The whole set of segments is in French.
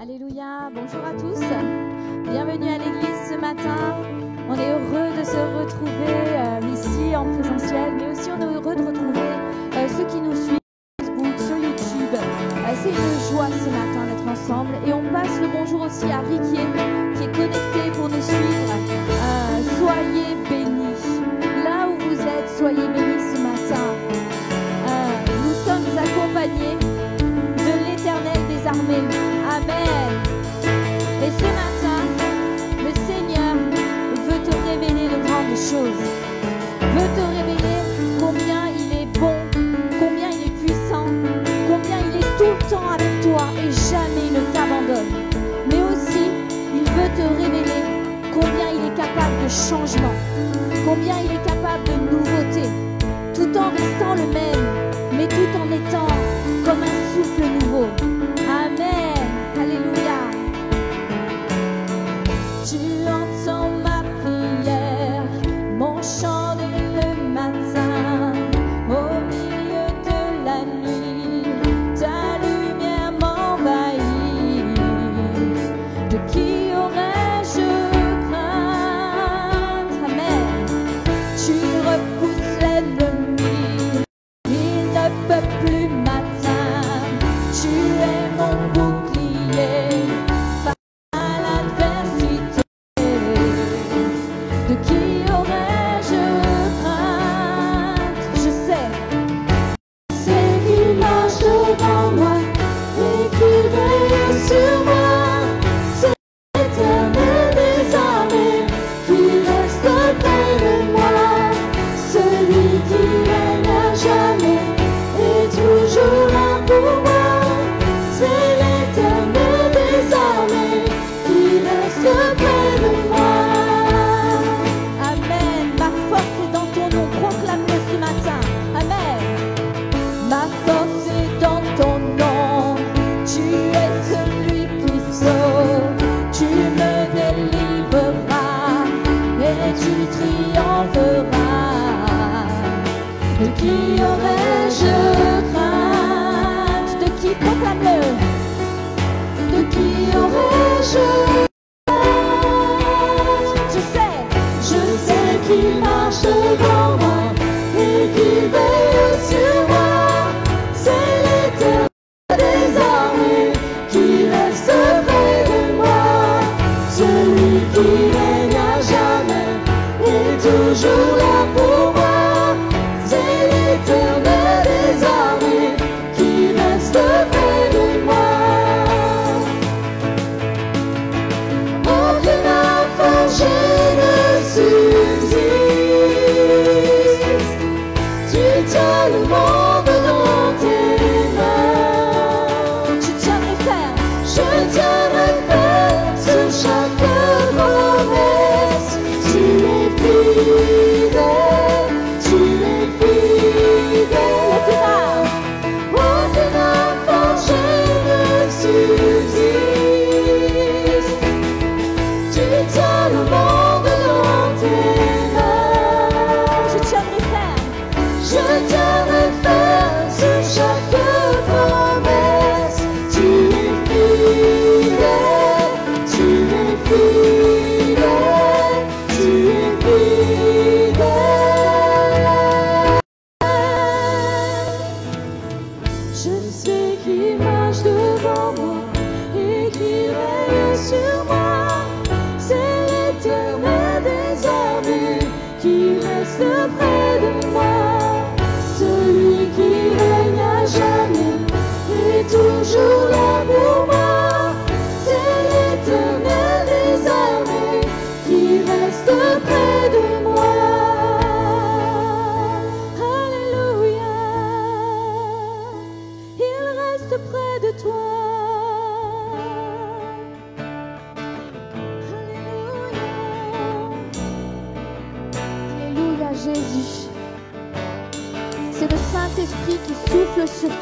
Alléluia, bonjour à tous. Bienvenue à l'église ce matin. On est heureux de se retrouver euh, ici en présentiel, mais aussi on est heureux de retrouver euh, ceux qui nous suivent sur Facebook, sur YouTube. Euh, c'est une joie ce matin d'être ensemble et on passe le bonjour aussi à Riquier combien il est capable de nouveautés, tout en restant le même.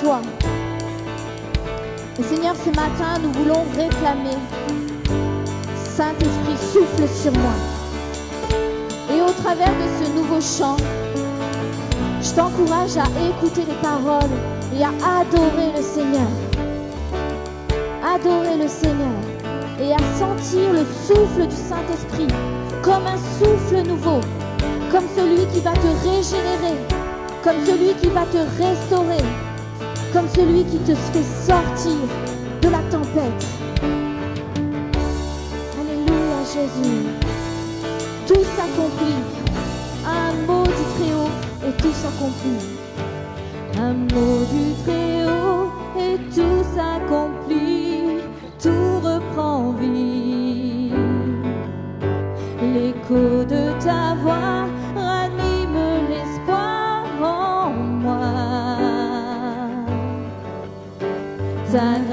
toi. Et Seigneur, ce matin, nous voulons réclamer. Saint-Esprit, souffle sur moi. Et au travers de ce nouveau chant, je t'encourage à écouter les paroles et à adorer le Seigneur. Adorer le Seigneur et à sentir le souffle du Saint-Esprit comme un souffle nouveau, comme celui qui va te régénérer, comme celui qui va te restaurer comme celui qui te fait sortir de la tempête. Alléluia Jésus. Tout s'accomplit. Un mot du Très-Haut et tout s'accomplit. Un mot du Très-Haut et tout s'accomplit. Tout reprend vie. done.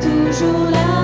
toujours là.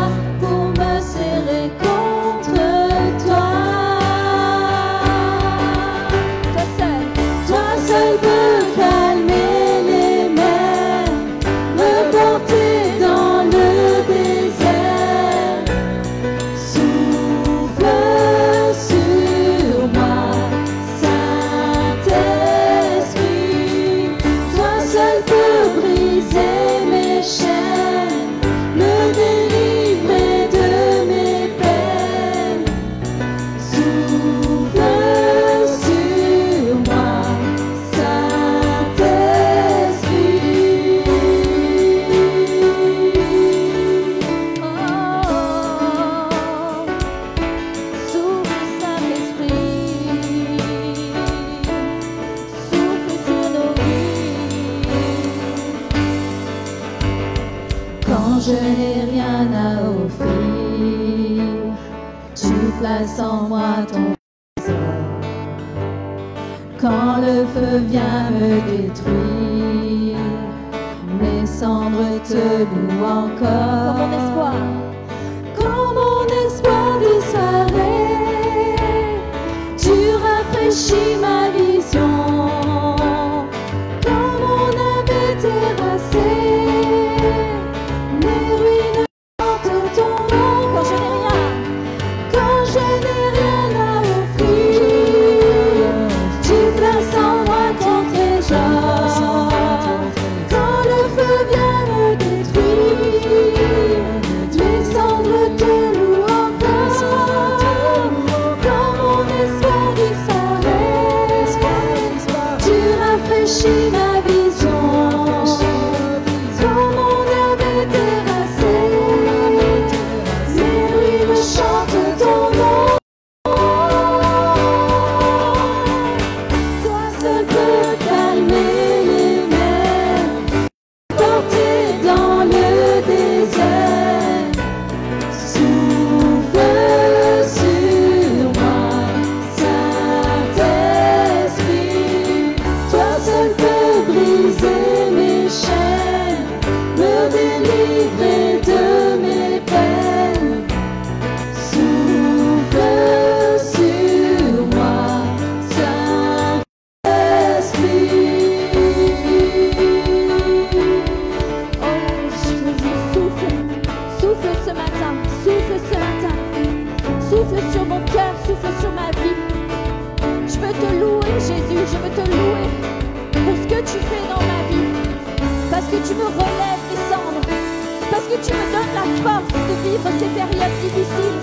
Ces périodes difficiles.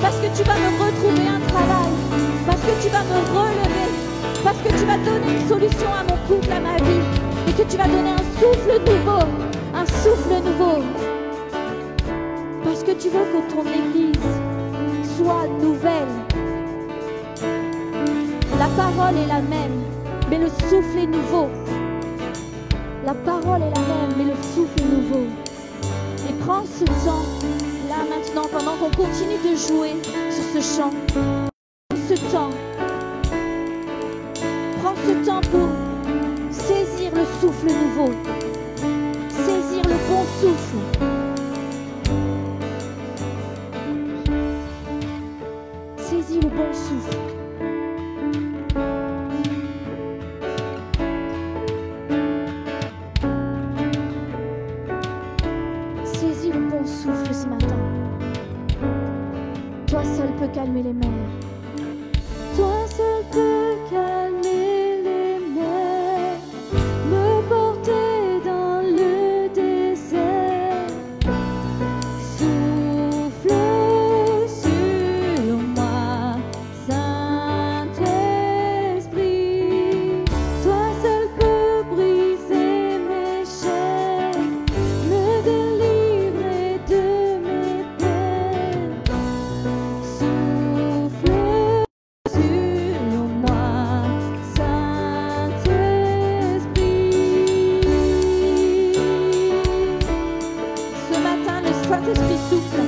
Parce que tu vas me retrouver un travail. Parce que tu vas me relever. Parce que tu vas donner une solution à mon couple, à ma vie. Et que tu vas donner un souffle nouveau. Un souffle nouveau. Parce que tu veux que ton Église soit nouvelle. La parole est la même, mais le souffle est nouveau. La parole est la même, mais le souffle est nouveau. Et prends ce temps, maintenant, pendant qu'on continue de jouer sur ce chant. Saint-Esprit souffle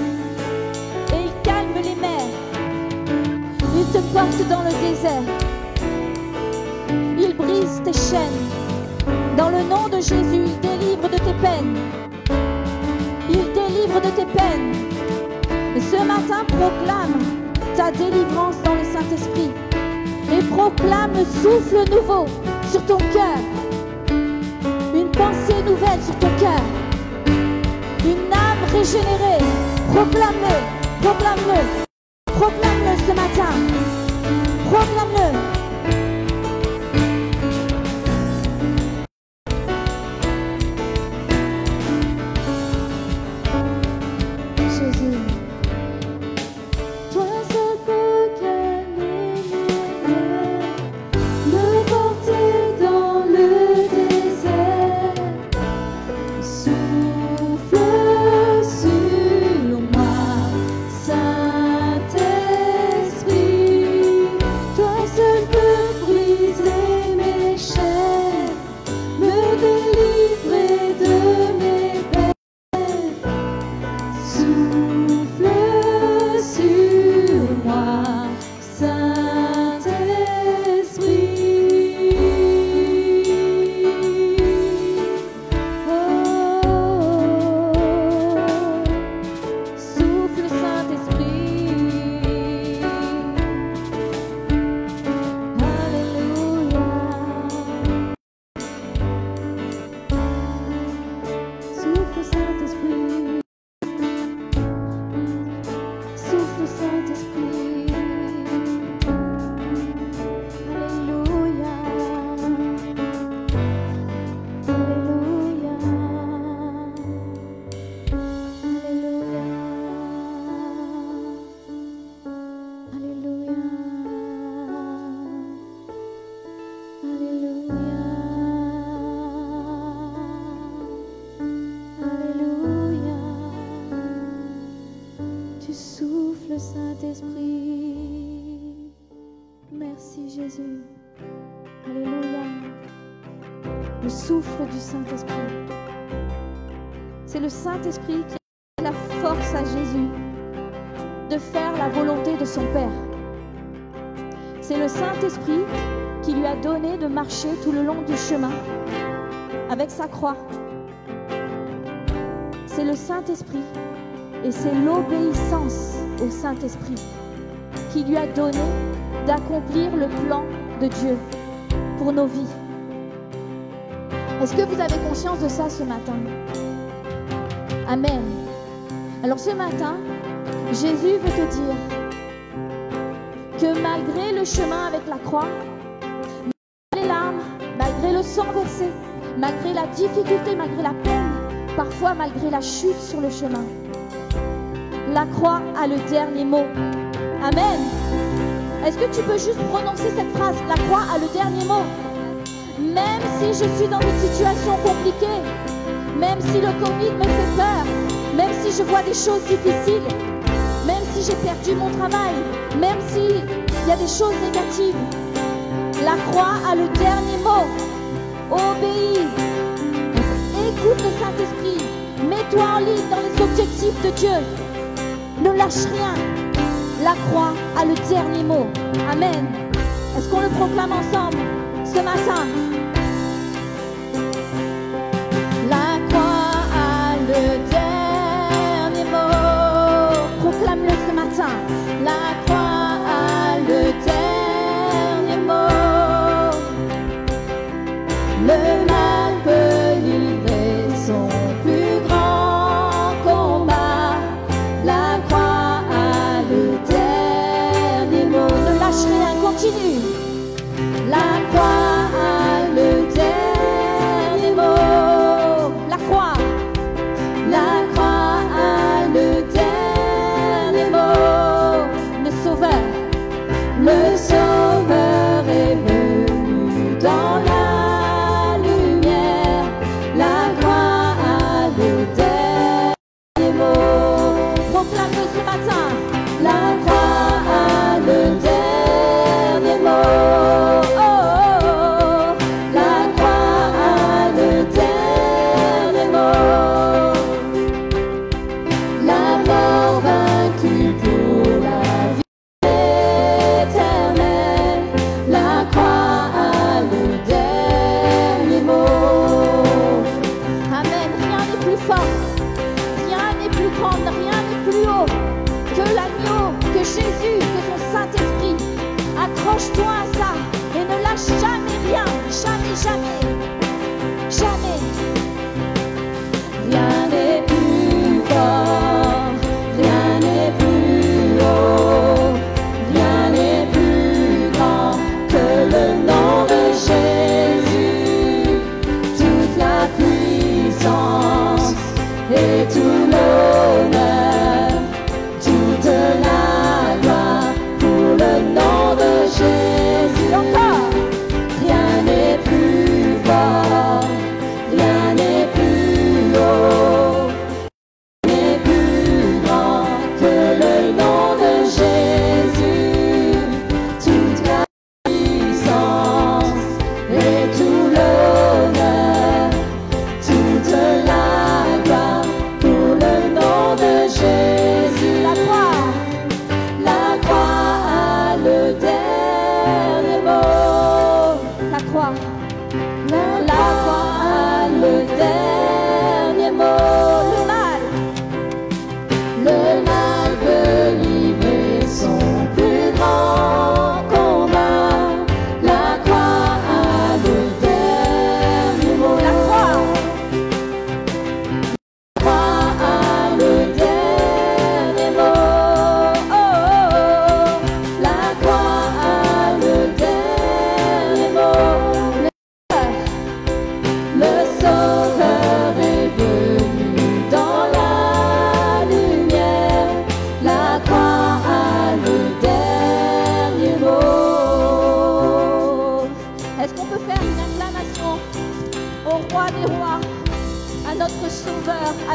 et il calme les mers. Il te porte dans le désert. Il brise tes chaînes. Dans le nom de Jésus, il délivre de tes peines. Il délivre de tes peines. Et ce matin, proclame ta délivrance dans le Saint-Esprit. Et proclame le souffle nouveau sur ton cœur. Une pensée nouvelle sur ton cœur. Proclame-le, proclame-le, proclame-le Alléluia. Le souffle du Saint-Esprit. C'est le Saint-Esprit qui a la force à Jésus de faire la volonté de son Père. C'est le Saint-Esprit qui lui a donné de marcher tout le long du chemin avec sa croix. C'est le Saint-Esprit et c'est l'obéissance au Saint-Esprit qui lui a donné d'accomplir le plan de Dieu pour nos vies. Est-ce que vous avez conscience de ça ce matin? Amen. Alors ce matin, Jésus veut te dire que malgré le chemin avec la croix, malgré les larmes, malgré le sang versé, malgré la difficulté, malgré la peine, parfois malgré la chute sur le chemin. La croix a le dernier mot. Amen. Est-ce que tu peux juste prononcer cette phrase La croix a le dernier mot? Même si je suis dans une situation compliquée, même si le Covid me fait peur, même si je vois des choses difficiles, même si j'ai perdu mon travail, même s'il y a des choses négatives, la croix a le dernier mot. Obéis. Écoute le Saint-Esprit. Mets-toi en ligne dans les objectifs de Dieu. Ne lâche rien. La croix a le dernier mot. Amen. Est-ce qu'on le proclame ensemble ce matin?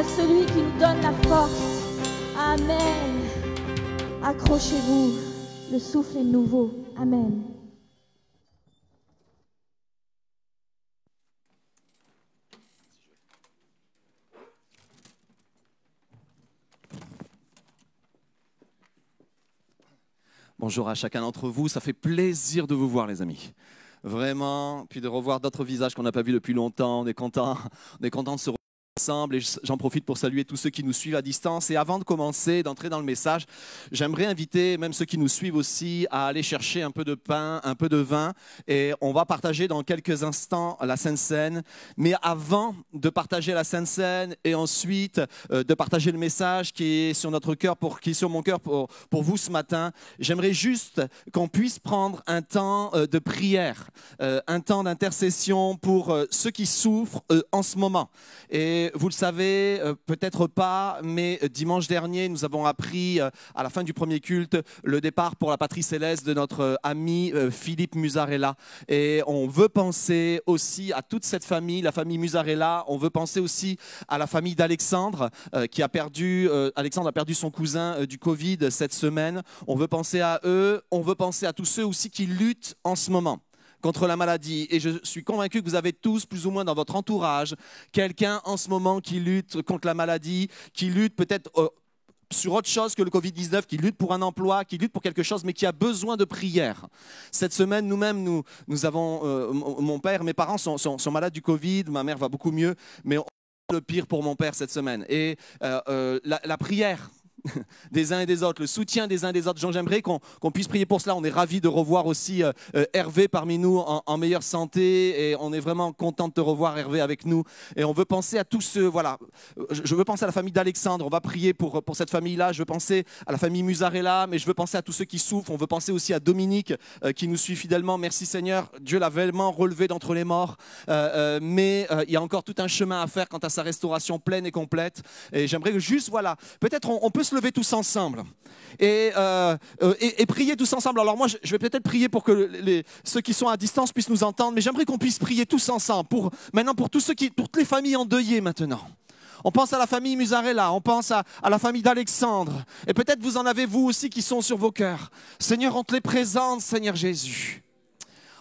Celui qui nous donne la force Amen. Accrochez-vous, le souffle est nouveau. Amen. Bonjour à chacun d'entre vous, ça fait plaisir de vous voir les amis. Vraiment, puis de revoir d'autres visages qu'on n'a pas vus depuis longtemps, on est content, on est content de se et j'en profite pour saluer tous ceux qui nous suivent à distance. Et avant de commencer, d'entrer dans le message, j'aimerais inviter même ceux qui nous suivent aussi à aller chercher un peu de pain, un peu de vin et on va partager dans quelques instants la Sainte Seine. Mais avant de partager la Sainte Seine et ensuite euh, de partager le message qui est sur notre cœur, pour, qui est sur mon cœur pour, pour vous ce matin, j'aimerais juste qu'on puisse prendre un temps euh, de prière, euh, un temps d'intercession pour ceux qui souffrent en ce moment. Et vous le savez, euh, peut-être pas, mais dimanche dernier, nous avons appris euh, à la fin du premier culte le départ pour la patrie céleste de notre euh, ami Philippe Musarella. Et on veut penser aussi à toute cette famille, la famille Musarella. On veut penser aussi à la famille d'Alexandre, qui a perdu, Alexandre a perdu son cousin du Covid cette semaine. On veut penser à eux. On veut penser à tous ceux aussi qui luttent en ce moment contre la maladie. Et je suis convaincu que vous avez tous, plus ou moins dans votre entourage, quelqu'un en ce moment qui lutte contre la maladie, qui lutte peut-être euh, sur autre chose que le Covid-19, qui lutte pour un emploi, qui lutte pour quelque chose, mais qui a besoin de prière. Cette semaine, nous-mêmes, nous, nous avons, euh, mon père, mes parents sont, malades du Covid, ma mère va beaucoup mieux, mais on le pire pour mon père cette semaine. Et euh, la prière des uns et des autres, le soutien des uns et des autres. J'aimerais qu'on qu'on puisse prier pour cela. On est ravis de revoir aussi euh, euh, Hervé parmi nous en, meilleure santé et on est vraiment content de te revoir Hervé avec nous. Et on veut penser à tous ceux, voilà, je, je veux penser à la famille d'Alexandre, on va prier pour, pour cette famille-là, je veux penser à la famille Musarella, mais je veux penser à tous ceux qui souffrent, on veut penser aussi à Dominique euh, qui nous suit fidèlement. Merci Seigneur, Dieu l'a vraiment relevé d'entre les morts, Euh, euh, mais euh, il y a encore tout un chemin à faire quant à sa restauration pleine et complète. Et j'aimerais juste, voilà, peut-être on, on peut se lever tous ensemble et, euh, euh, prier tous ensemble. Alors moi, je, vais peut-être prier pour que ceux qui sont à distance puissent nous entendre, mais j'aimerais qu'on puisse prier tous ensemble. Pour, maintenant, pour tous ceux qui, toutes les familles endeuillées maintenant. On pense à la famille Musarella, on pense à, à la famille d'Alexandre. Et peut-être vous en avez vous aussi qui sont sur vos cœurs. Seigneur, on te les présente, Seigneur Jésus.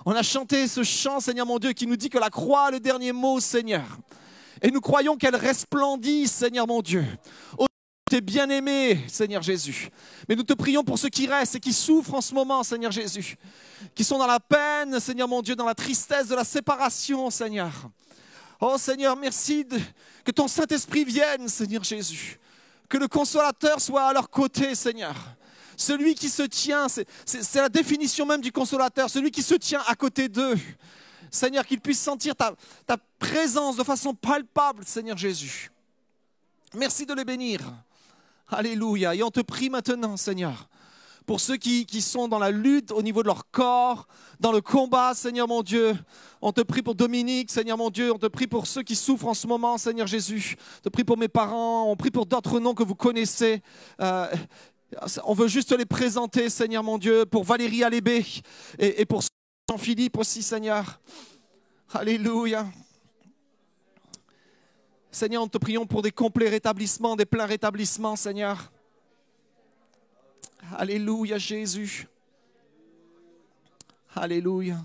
On a chanté ce chant, Seigneur mon Dieu, qui nous dit que la croix a le dernier mot, Seigneur. Et nous croyons qu'elle resplendit, Seigneur mon Dieu. Tes bien-aimés, Seigneur Jésus. Mais nous te prions pour ceux qui restent et qui souffrent en ce moment, Seigneur Jésus. Qui sont dans la peine, Seigneur mon Dieu, dans la tristesse de la séparation, Seigneur. Oh Seigneur, merci que ton Saint-Esprit vienne, Seigneur Jésus. Que le consolateur soit à leur côté, Seigneur. Celui qui se tient, c'est- la définition même du consolateur, celui qui se tient à côté d'eux. Seigneur, qu'ils puissent sentir ta présence de façon palpable, Seigneur Jésus. Merci de les bénir. Alléluia. Et on te prie maintenant, Seigneur, pour ceux qui, sont dans la lutte au niveau de leur corps, dans le combat, Seigneur mon Dieu. On te prie pour Dominique, Seigneur mon Dieu. On te prie pour ceux qui souffrent en ce moment, Seigneur Jésus. On te prie pour mes parents. On prie pour d'autres noms que vous connaissez. Euh, on veut juste les présenter, Seigneur mon Dieu, pour Valérie Alébé et, et pour Jean-Philippe aussi, Seigneur. Alléluia. Seigneur, nous te prions pour des complets rétablissements, des pleins rétablissements, Seigneur. Alléluia, Jésus. Alléluia.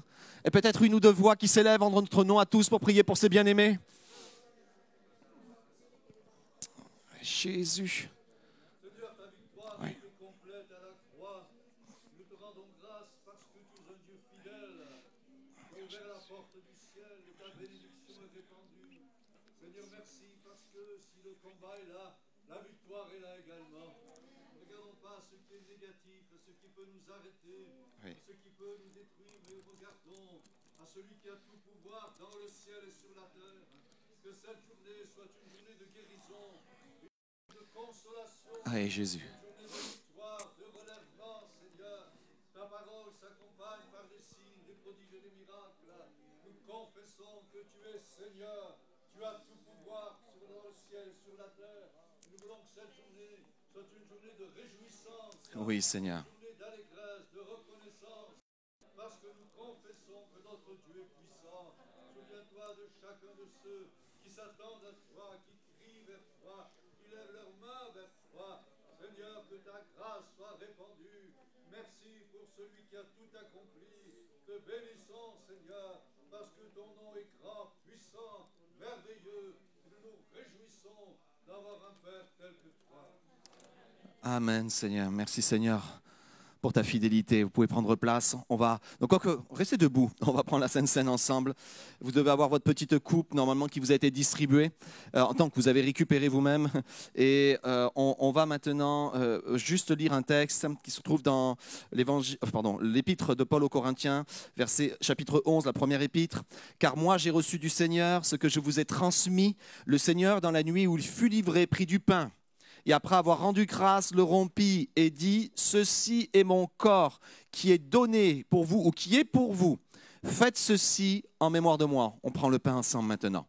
Et peut-être une ou deux voix qui s'élèvent en notre nom à tous pour prier pour ces bien-aimés. Jésus. Oui. complète à la croix. Nous te rendons grâce parce que tu es un Dieu fidèle. Tu as ouvert la porte du ciel et ta bénédiction est répandue. Seigneur, merci parce que si le combat est là, la victoire est là également. Ne regardons pas ce qui est négatif, ce qui peut nous arrêter, Oui. ce qui peut nous détruire, mais regardons à celui qui a tout pouvoir dans le ciel et sur la terre. Que cette journée soit une journée de guérison, une journée de consolation. Allez, Jésus. Journée de victoire, de relèvement, Seigneur. Ta parole s'accompagne par des signes, des prodiges et des miracles. Nous confessons que tu es Seigneur. Tu as tout pouvoir sur dans le ciel et sur la terre. Nous voulons que cette journée soit une journée de réjouissance, Oui, Seigneur. une journée d'allégresse, de reconnaissance. Parce que nous confessons que notre Dieu est puissant. Souviens-toi de chacun de ceux s'attendent à toi, qui crient vers toi, qui lèvent leurs mains vers toi. Seigneur, que ta grâce soit répandue. Merci pour celui qui a tout accompli. Te bénissons, Seigneur, parce que ton nom est grand, puissant, merveilleux. Nous nous réjouissons d'avoir un Père tel que toi. Amen, Seigneur. Merci, Seigneur, pour ta fidélité. Vous pouvez prendre place. On va donc restez debout. On va prendre la Sainte Seine ensemble. Vous devez avoir votre petite coupe normalement qui vous a été distribuée euh, en tant que vous avez récupéré vous-même. Et euh, on, va maintenant euh, juste lire un texte qui se trouve dans l'évangile, pardon, l'épître de Paul aux Corinthiens, verset chapitre 11, la première épître. Car moi j'ai reçu du Seigneur ce que je vous ai transmis. Le Seigneur dans la nuit où il fut livré prit du pain et après avoir rendu grâce, le rompit et dit, Ceci est mon corps qui est donné pour vous ou qui est pour vous. Faites ceci en mémoire de moi. On prend le pain ensemble maintenant.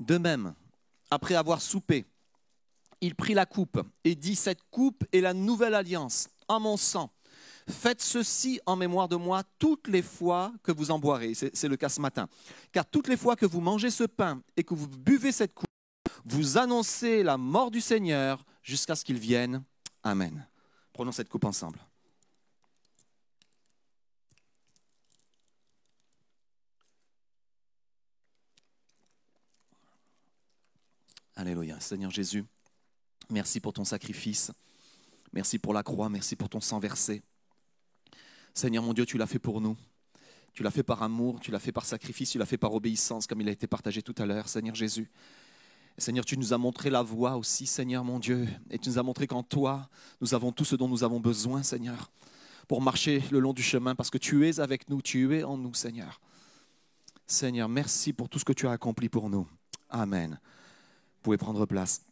De même, après avoir soupé, il prit la coupe et dit, Cette coupe est la nouvelle alliance en mon sang. Faites ceci en mémoire de moi toutes les fois que vous en boirez. C'est le cas ce matin. Car toutes les fois que vous mangez ce pain et que vous buvez cette coupe, vous annoncez la mort du Seigneur jusqu'à ce qu'il vienne. Amen. Prenons cette coupe ensemble. Alléluia. Seigneur Jésus, merci pour ton sacrifice. Merci pour la croix. Merci pour ton sang versé. Seigneur mon Dieu, tu l'as fait pour nous. Tu l'as fait par amour, tu l'as fait par sacrifice, tu l'as fait par obéissance, comme il a été partagé tout à l'heure, Seigneur Jésus. Seigneur, tu nous as montré la voie aussi, Seigneur mon Dieu, et tu nous as montré qu'en toi, nous avons tout ce dont nous avons besoin, Seigneur, pour marcher le long du chemin, parce que tu es avec nous, tu es en nous, Seigneur. Seigneur, merci pour tout ce que tu as accompli pour nous. Amen. Vous pouvez prendre place.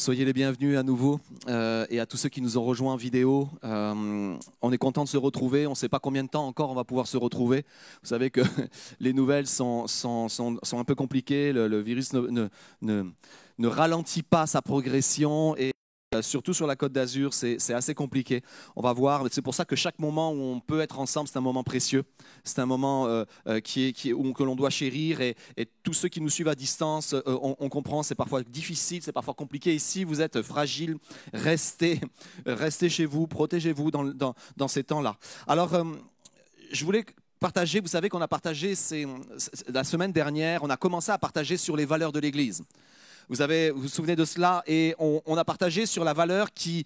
Soyez les bienvenus à nouveau euh, et à tous ceux qui nous ont rejoints en vidéo. Euh, on est content de se retrouver. On ne sait pas combien de temps encore on va pouvoir se retrouver. Vous savez que les nouvelles sont, un peu compliquées. Le, virus ne, ralentit pas sa progression euh, surtout sur la côte d'Azur, c'est assez compliqué. On va voir. C'est pour ça que chaque moment où on peut être ensemble, c'est un moment précieux. C'est un moment euh, euh, qui est, où, que l'on doit chérir. Et, tous ceux qui nous suivent à distance, on, comprend, c'est parfois difficile, c'est parfois compliqué. Et si vous êtes fragile, restez, restez chez vous, protégez-vous dans, ces temps-là. Alors, je voulais partager, vous savez qu'on a partagé la semaine dernière, on a commencé à partager sur les valeurs de l'Église. Vous, avez, vous souvenez de cela et on, a partagé sur la valeur qui,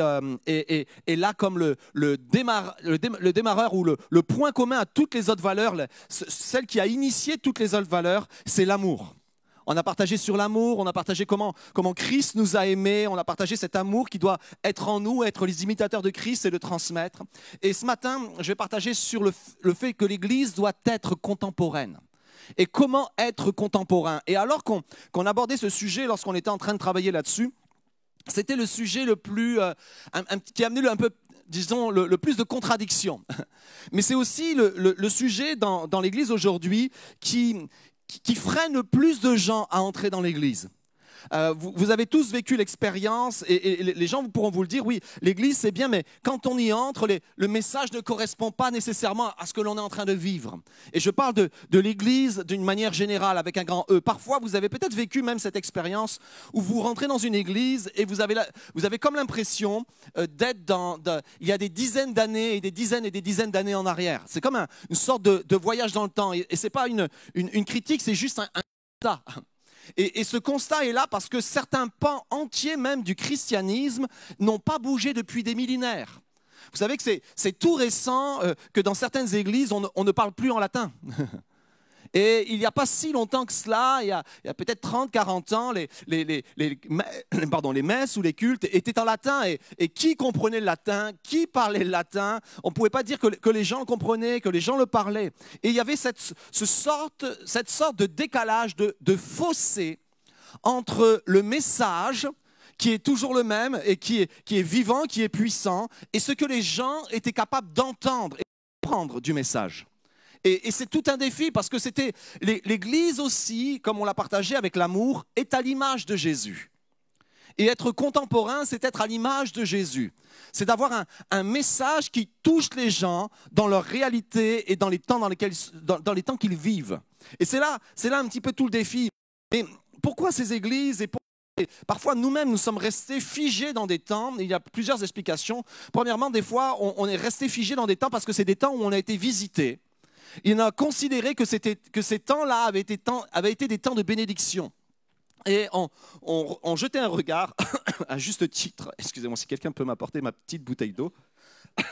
euh, est, là comme le, le, démarre- le, dém- le démarreur ou le, point commun à toutes les autres valeurs, le- ce- celle qui a initié toutes les autres valeurs, c'est l'amour. On a partagé sur l'amour, on a partagé comment, Christ nous a aimés, on a partagé cet amour qui doit être en nous, être les imitateurs de Christ et le transmettre. Et ce matin, je vais partager sur le fait que l'Église doit être contemporaine. Et comment être contemporain. Et alors qu'on abordait ce sujet lorsqu'on était en train de travailler là-dessus, c'était le sujet le plus, euh, qui a amené le, un peu, disons, le, plus de contradictions. Mais c'est aussi le, sujet dans, l'Église aujourd'hui qui, qui, qui freine le plus de gens à entrer dans l'Église. Euh, vous, avez tous vécu l'expérience et, les gens pourront vous le dire, oui, l'Église c'est bien, mais quand on y entre, le message ne correspond pas nécessairement à ce que l'on est en train de vivre. Et je parle de, l'Église d'une manière générale, avec un grand E. Parfois, vous avez peut-être vécu même cette expérience où vous rentrez dans une Église et vous avez, comme l'impression euh, d'être dans, il y a des dizaines d'années et des dizaines et des dizaines d'années en arrière. C'est comme un- une sorte de, voyage dans le temps. Et, et c'est pas une, critique, c'est juste un, un. Et, ce constat est là parce que certains pans entiers même du christianisme n'ont pas bougé depuis des millénaires. Vous savez que c'est- tout récent euh, que dans certaines églises, on ne parle plus en latin. Et il n'y a pas si longtemps que cela, il y a, peut-être 30, 40 ans, les, messes ou les cultes étaient en latin. Et, qui comprenait le latin? Qui parlait le latin? On ne pouvait pas dire que, les gens le comprenaient, que les gens le parlaient. Et il y avait cette, ce sorte, cette sorte de décalage, de, de fossé entre le message qui est toujours le même et qui est, qui est vivant, qui est puissant, et ce que les gens étaient capables d'entendre et de comprendre du message. Et, c'est tout un défi parce que c'était l'É- l'Église aussi, comme on l'a partagé avec l'amour, est à l'image de Jésus. Et être contemporain, c'est être à l'image de Jésus. C'est d'avoir un, message qui touche les gens dans leur réalité et dans les temps dans lesquels dans, les temps qu'ils vivent. Et c'est là, c'est là un petit peu tout le défi. Mais pourquoi ces églises et Parfois, nous-mêmes, nous sommes restés figés dans des temps. Il y a plusieurs explications. Premièrement, des fois, on, on est resté figé dans des temps parce que c'est des temps où on a été visité. Il a considéré que, ces temps-là avaient été, des temps de bénédiction. Et on, jetait un regard, à juste titre, excusez-moi si quelqu'un peut m'apporter ma petite bouteille d'eau,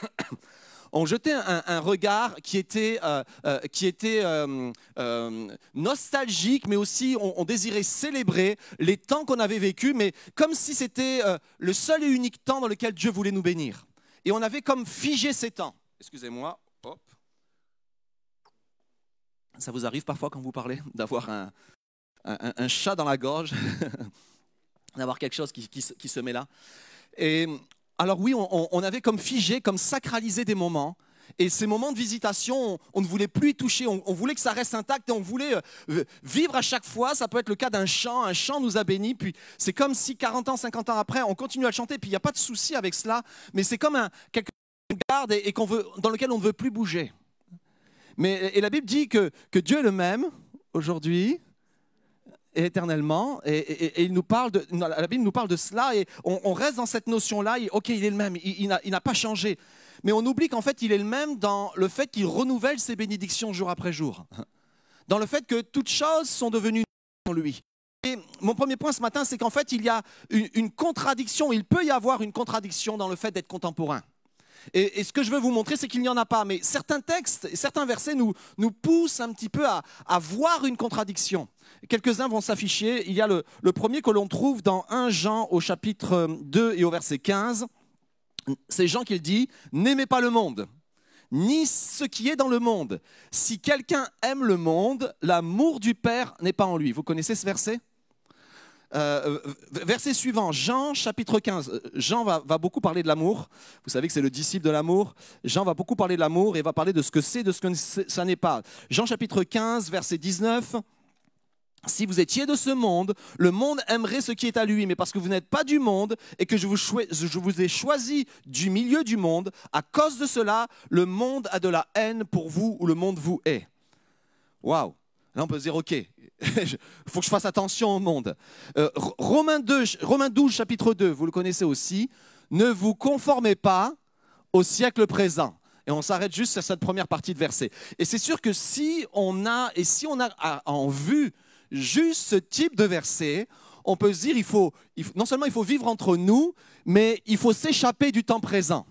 on jetait un, regard qui était, euh, euh, euh, nostalgique, mais aussi on, on désirait célébrer les temps qu'on avait vécus, mais comme si c'était le seul et unique temps dans lequel Dieu voulait nous bénir. Et on avait comme figé ces temps. Excusez-moi. Ça vous arrive parfois quand vous parlez d'avoir un, un- chat dans la gorge, d'avoir quelque chose qui, qui se- met là? Et alors oui, on, avait comme figé, comme sacralisé des moments, Et ces moments de visitation, on, ne voulait plus y toucher, on, voulait que ça reste intact et on voulait euh, vivre à chaque fois. Ça peut être le cas d'un chant, un chant nous a bénis, puis c'est comme si 40 ans, 50 ans après, on continue à chanter, puis il n'y a pas de souci avec cela, mais c'est comme un, quelque chose qu'on garde et, et qu'on veut, dans lequel on ne veut plus bouger. Mais, et la Bible dit que, que Dieu est le même aujourd'hui, et éternellement. Et, il nous parle de, la Bible nous parle de cela et on, reste dans cette notion-là. Ok, il est le même, il, n'a- pas changé. Mais on oublie qu'en fait, il est le même dans le fait qu'il renouvelle ses bénédictions jour après jour. Dans le fait que toutes choses sont devenues en lui. Et mon premier point ce matin, c'est qu'en fait, il y a une contradiction, il peut y avoir une contradiction dans le fait d'être contemporain. Et, ce que je veux vous montrer, c'est qu'il n'y en a pas. Mais certains textes certains versets nous, nous poussent un petit peu à, voir une contradiction. Quelques-uns vont s'afficher. Il y a le, premier que l'on trouve dans 1 Jean au chapitre 2 et au verset 15. C'est Jean qui dit, n'aimez pas le monde, ni ce qui est dans le monde. Si quelqu'un aime le monde, l'amour du Père n'est pas en lui. Vous connaissez ce verset? Euh, verset suivant, Jean chapitre 15. Euh, Jean va, beaucoup parler de l'amour. Vous savez que c'est le disciple de l'amour. Jean va beaucoup parler de l'amour et va parler de ce que c'est, de ce que ça n'est pas. Jean chapitre 15, verset 19. Si vous étiez de ce monde, le monde aimerait ce qui est à lui, mais parce que vous n'êtes pas du monde et que je vous, je vous ai choisi du milieu du monde, à cause de cela, le monde a de la haine pour vous ou le monde vous hait. Waouh Là, on peut se dire, OK, il faut que je fasse attention au monde. Euh, Romains, 2, ch- Romains 12, chapitre 2, vous le connaissez aussi. Ne vous conformez pas au siècle présent. Et on s'arrête juste sur cette première partie de verset. Et c'est sûr que si on a, et si on a à- en vue juste ce type de verset, on peut se dire, non seulement il faut vivre entre nous, mais il faut s'échapper du temps présent.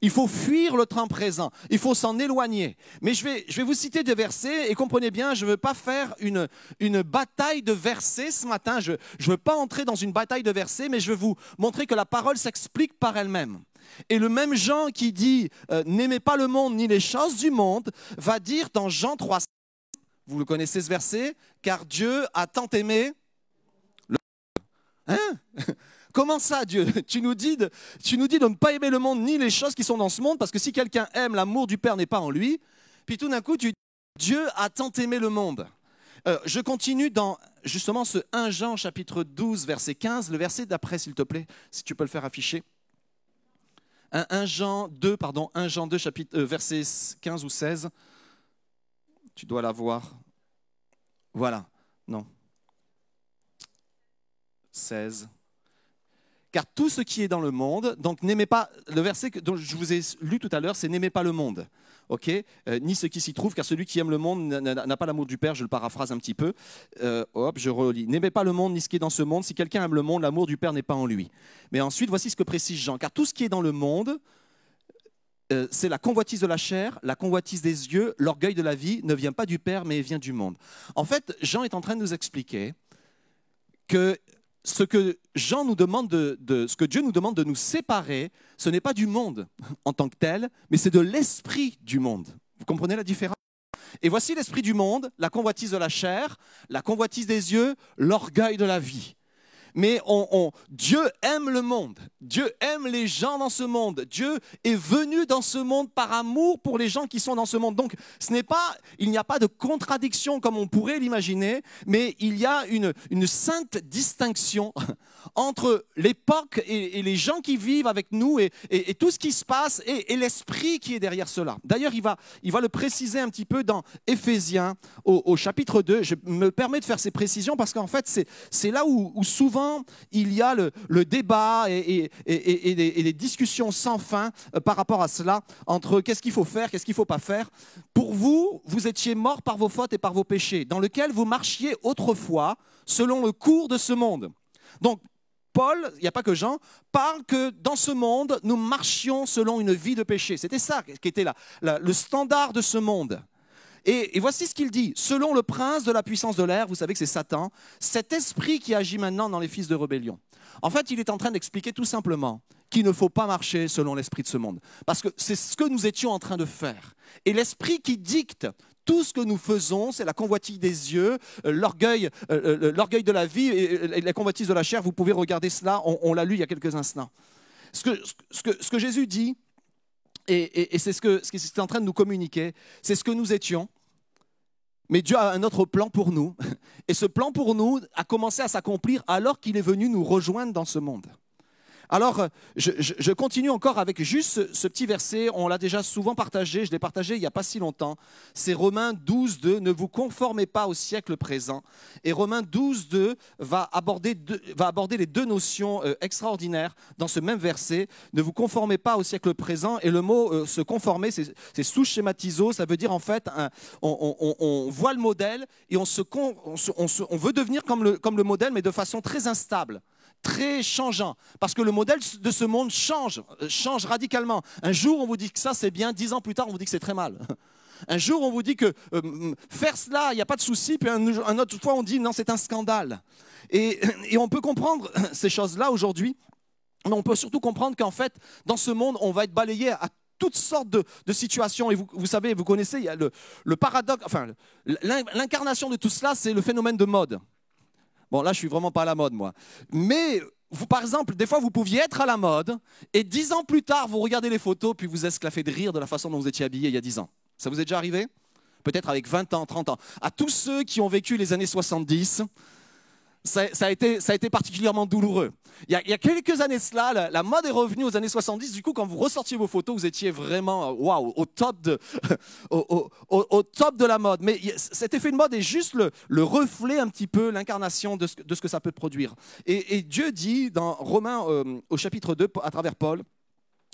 Il faut fuir le temps présent. Il faut s'en éloigner. Mais je vais, je vais vous citer des versets et comprenez bien, je ne veux pas faire une, une bataille de versets ce matin. Je ne veux pas entrer dans une bataille de versets, mais je veux vous montrer que la parole s'explique par elle-même. Et le même Jean qui dit euh, N'aimez pas le monde ni les choses du monde va dire dans Jean 3, vous le connaissez ce verset, car Dieu a tant aimé le Hein? Comment ça, Dieu tu nous, dis de, tu nous dis de ne pas aimer le monde ni les choses qui sont dans ce monde, parce que si quelqu'un aime, l'amour du Père n'est pas en lui. Puis tout d'un coup, tu dis Dieu a tant aimé le monde. Euh, je continue dans justement ce 1 Jean chapitre 12, verset 15, le verset d'après, s'il te plaît, si tu peux le faire afficher. 1, 1 Jean 2, pardon, 1 Jean 2, chapitre, euh, verset 15 ou 16. Tu dois l'avoir. Voilà, non. 16. Car tout ce qui est dans le monde, donc n'aimez pas, le verset dont je vous ai lu tout à l'heure, c'est n'aimez pas le monde. ok? Euh, ni ce qui s'y trouve, car celui qui aime le monde n'a pas l'amour du Père, je le paraphrase un petit peu. Euh, hop, je relis. N'aimez pas le monde, ni ce qui est dans ce monde. Si quelqu'un aime le monde, l'amour du Père n'est pas en lui. Mais ensuite, voici ce que précise Jean. Car tout ce qui est dans le monde, euh, c'est la convoitise de la chair, la convoitise des yeux, l'orgueil de la vie, ne vient pas du Père, mais vient du monde. En fait, Jean est en train de nous expliquer que ce que Jean nous demande de, ce que Dieu nous demande de nous séparer, ce n'est pas du monde en tant que tel, mais c'est de l'esprit du monde. Vous comprenez la différence? Et voici l'esprit du monde, la convoitise de la chair, la convoitise des yeux, l'orgueil de la vie. Mais Dieu aime le monde. Dieu aime les gens dans ce monde. Dieu est venu dans ce monde par amour pour les gens qui sont dans ce monde. Donc, ce n'est pas, il n'y a pas de contradiction comme on pourrait l'imaginer, mais il y a une, une sainte distinction entre l'époque et, les gens qui vivent avec nous et, et- tout ce qui se passe et, l'esprit qui est derrière cela. D'ailleurs, il va, il va le préciser un petit peu dans Éphésiens au, chapitre 2. Je me permets de faire ces précisions parce qu'en fait, c'est, là où souvent il y a le, débat et, et- et- et des, discussions sans fin euh, par rapport à cela, entre qu'est-ce qu'il faut faire, qu'est-ce qu'il ne faut pas faire. Pour vous, vous étiez morts par vos fautes et par vos péchés, dans lequel vous marchiez autrefois selon le cours de ce monde. Donc, Paul, il n'y a pas que Jean, parle que dans ce monde, nous marchions selon une vie de péché. C'était ça qui était la- le standard de ce monde. Et, voici ce qu'il dit. Selon le prince de la puissance de l'air, vous savez que c'est Satan, cet esprit qui agit maintenant dans les fils de rébellion. En fait, il est en train d'expliquer tout simplement qu'il ne faut pas marcher selon l'esprit de ce monde. Parce que c'est ce que nous étions en train de faire. Et l'esprit qui dicte tout ce que nous faisons, c'est la convoitise des yeux, euh, l'orgueil, euh, euh, l'orgueil de la vie et, la convoitise de la chair. Vous pouvez regarder cela, on, l'a lu il y a quelques instants. Ce que, Jésus dit Et, c'est ce que ce qu'il est en train de nous communiquer, c'est ce que nous étions. Mais Dieu a un autre plan pour nous. Et ce plan pour nous a commencé à s'accomplir alors qu'il est venu nous rejoindre dans ce monde. Alors, euh, je, continue encore avec juste ce, petit verset. On l'a déjà souvent partagé. Je l'ai partagé il n'y a pas si longtemps. C'est Romains 12, 2. Ne vous conformez pas au siècle présent. Et Romains 12, 2 va aborder, va aborder les deux notions euh, extraordinaires dans ce même verset. Ne vous conformez pas au siècle présent. Et le mot euh, se conformer, c'est c'est sous-schématiso. Ça veut dire en fait, on, voit le modèle et on, on veut devenir comme le, comme le modèle, mais de façon très instable très changeant, parce que le modèle de ce monde change, euh, change radicalement. Un jour, on vous dit que ça c'est bien, dix ans plus tard, on vous dit que c'est très mal. Un jour, on vous dit que euh, faire cela, il n'y a pas de souci, puis un, autre fois, on dit non, c'est un scandale. Et, on peut comprendre ces choses-là aujourd'hui, mais on peut surtout comprendre qu'en fait, dans ce monde, on va être balayé à toutes sortes de, situations. Et vous, savez, vous connaissez, il y a le, le paradoxe, enfin, l'in- l'incarnation de tout cela, c'est le phénomène de mode. Bon, là, je suis vraiment pas à la mode, moi. Mais par exemple, des fois, vous pouviez être à la mode, et dix ans plus tard, vous regardez les photos, puis vous esclaffez de rire de la façon dont vous étiez habillé il y a dix ans. Ça vous est déjà arrivé? Peut-être avec 20 ans, 30 ans. À tous ceux qui ont vécu les années 70, ça, a, été, particulièrement douloureux. Il y a, quelques années de cela, la, mode est revenue aux années 70. Du coup, quand vous ressortiez vos photos, vous étiez vraiment euh, au, top de, au, top de la mode. Mais cet effet de mode est juste le, le reflet un petit peu, l'incarnation de, ce que- ça peut produire. Et, et Dieu dit dans Romains euh, au chapitre 2, à travers Paul,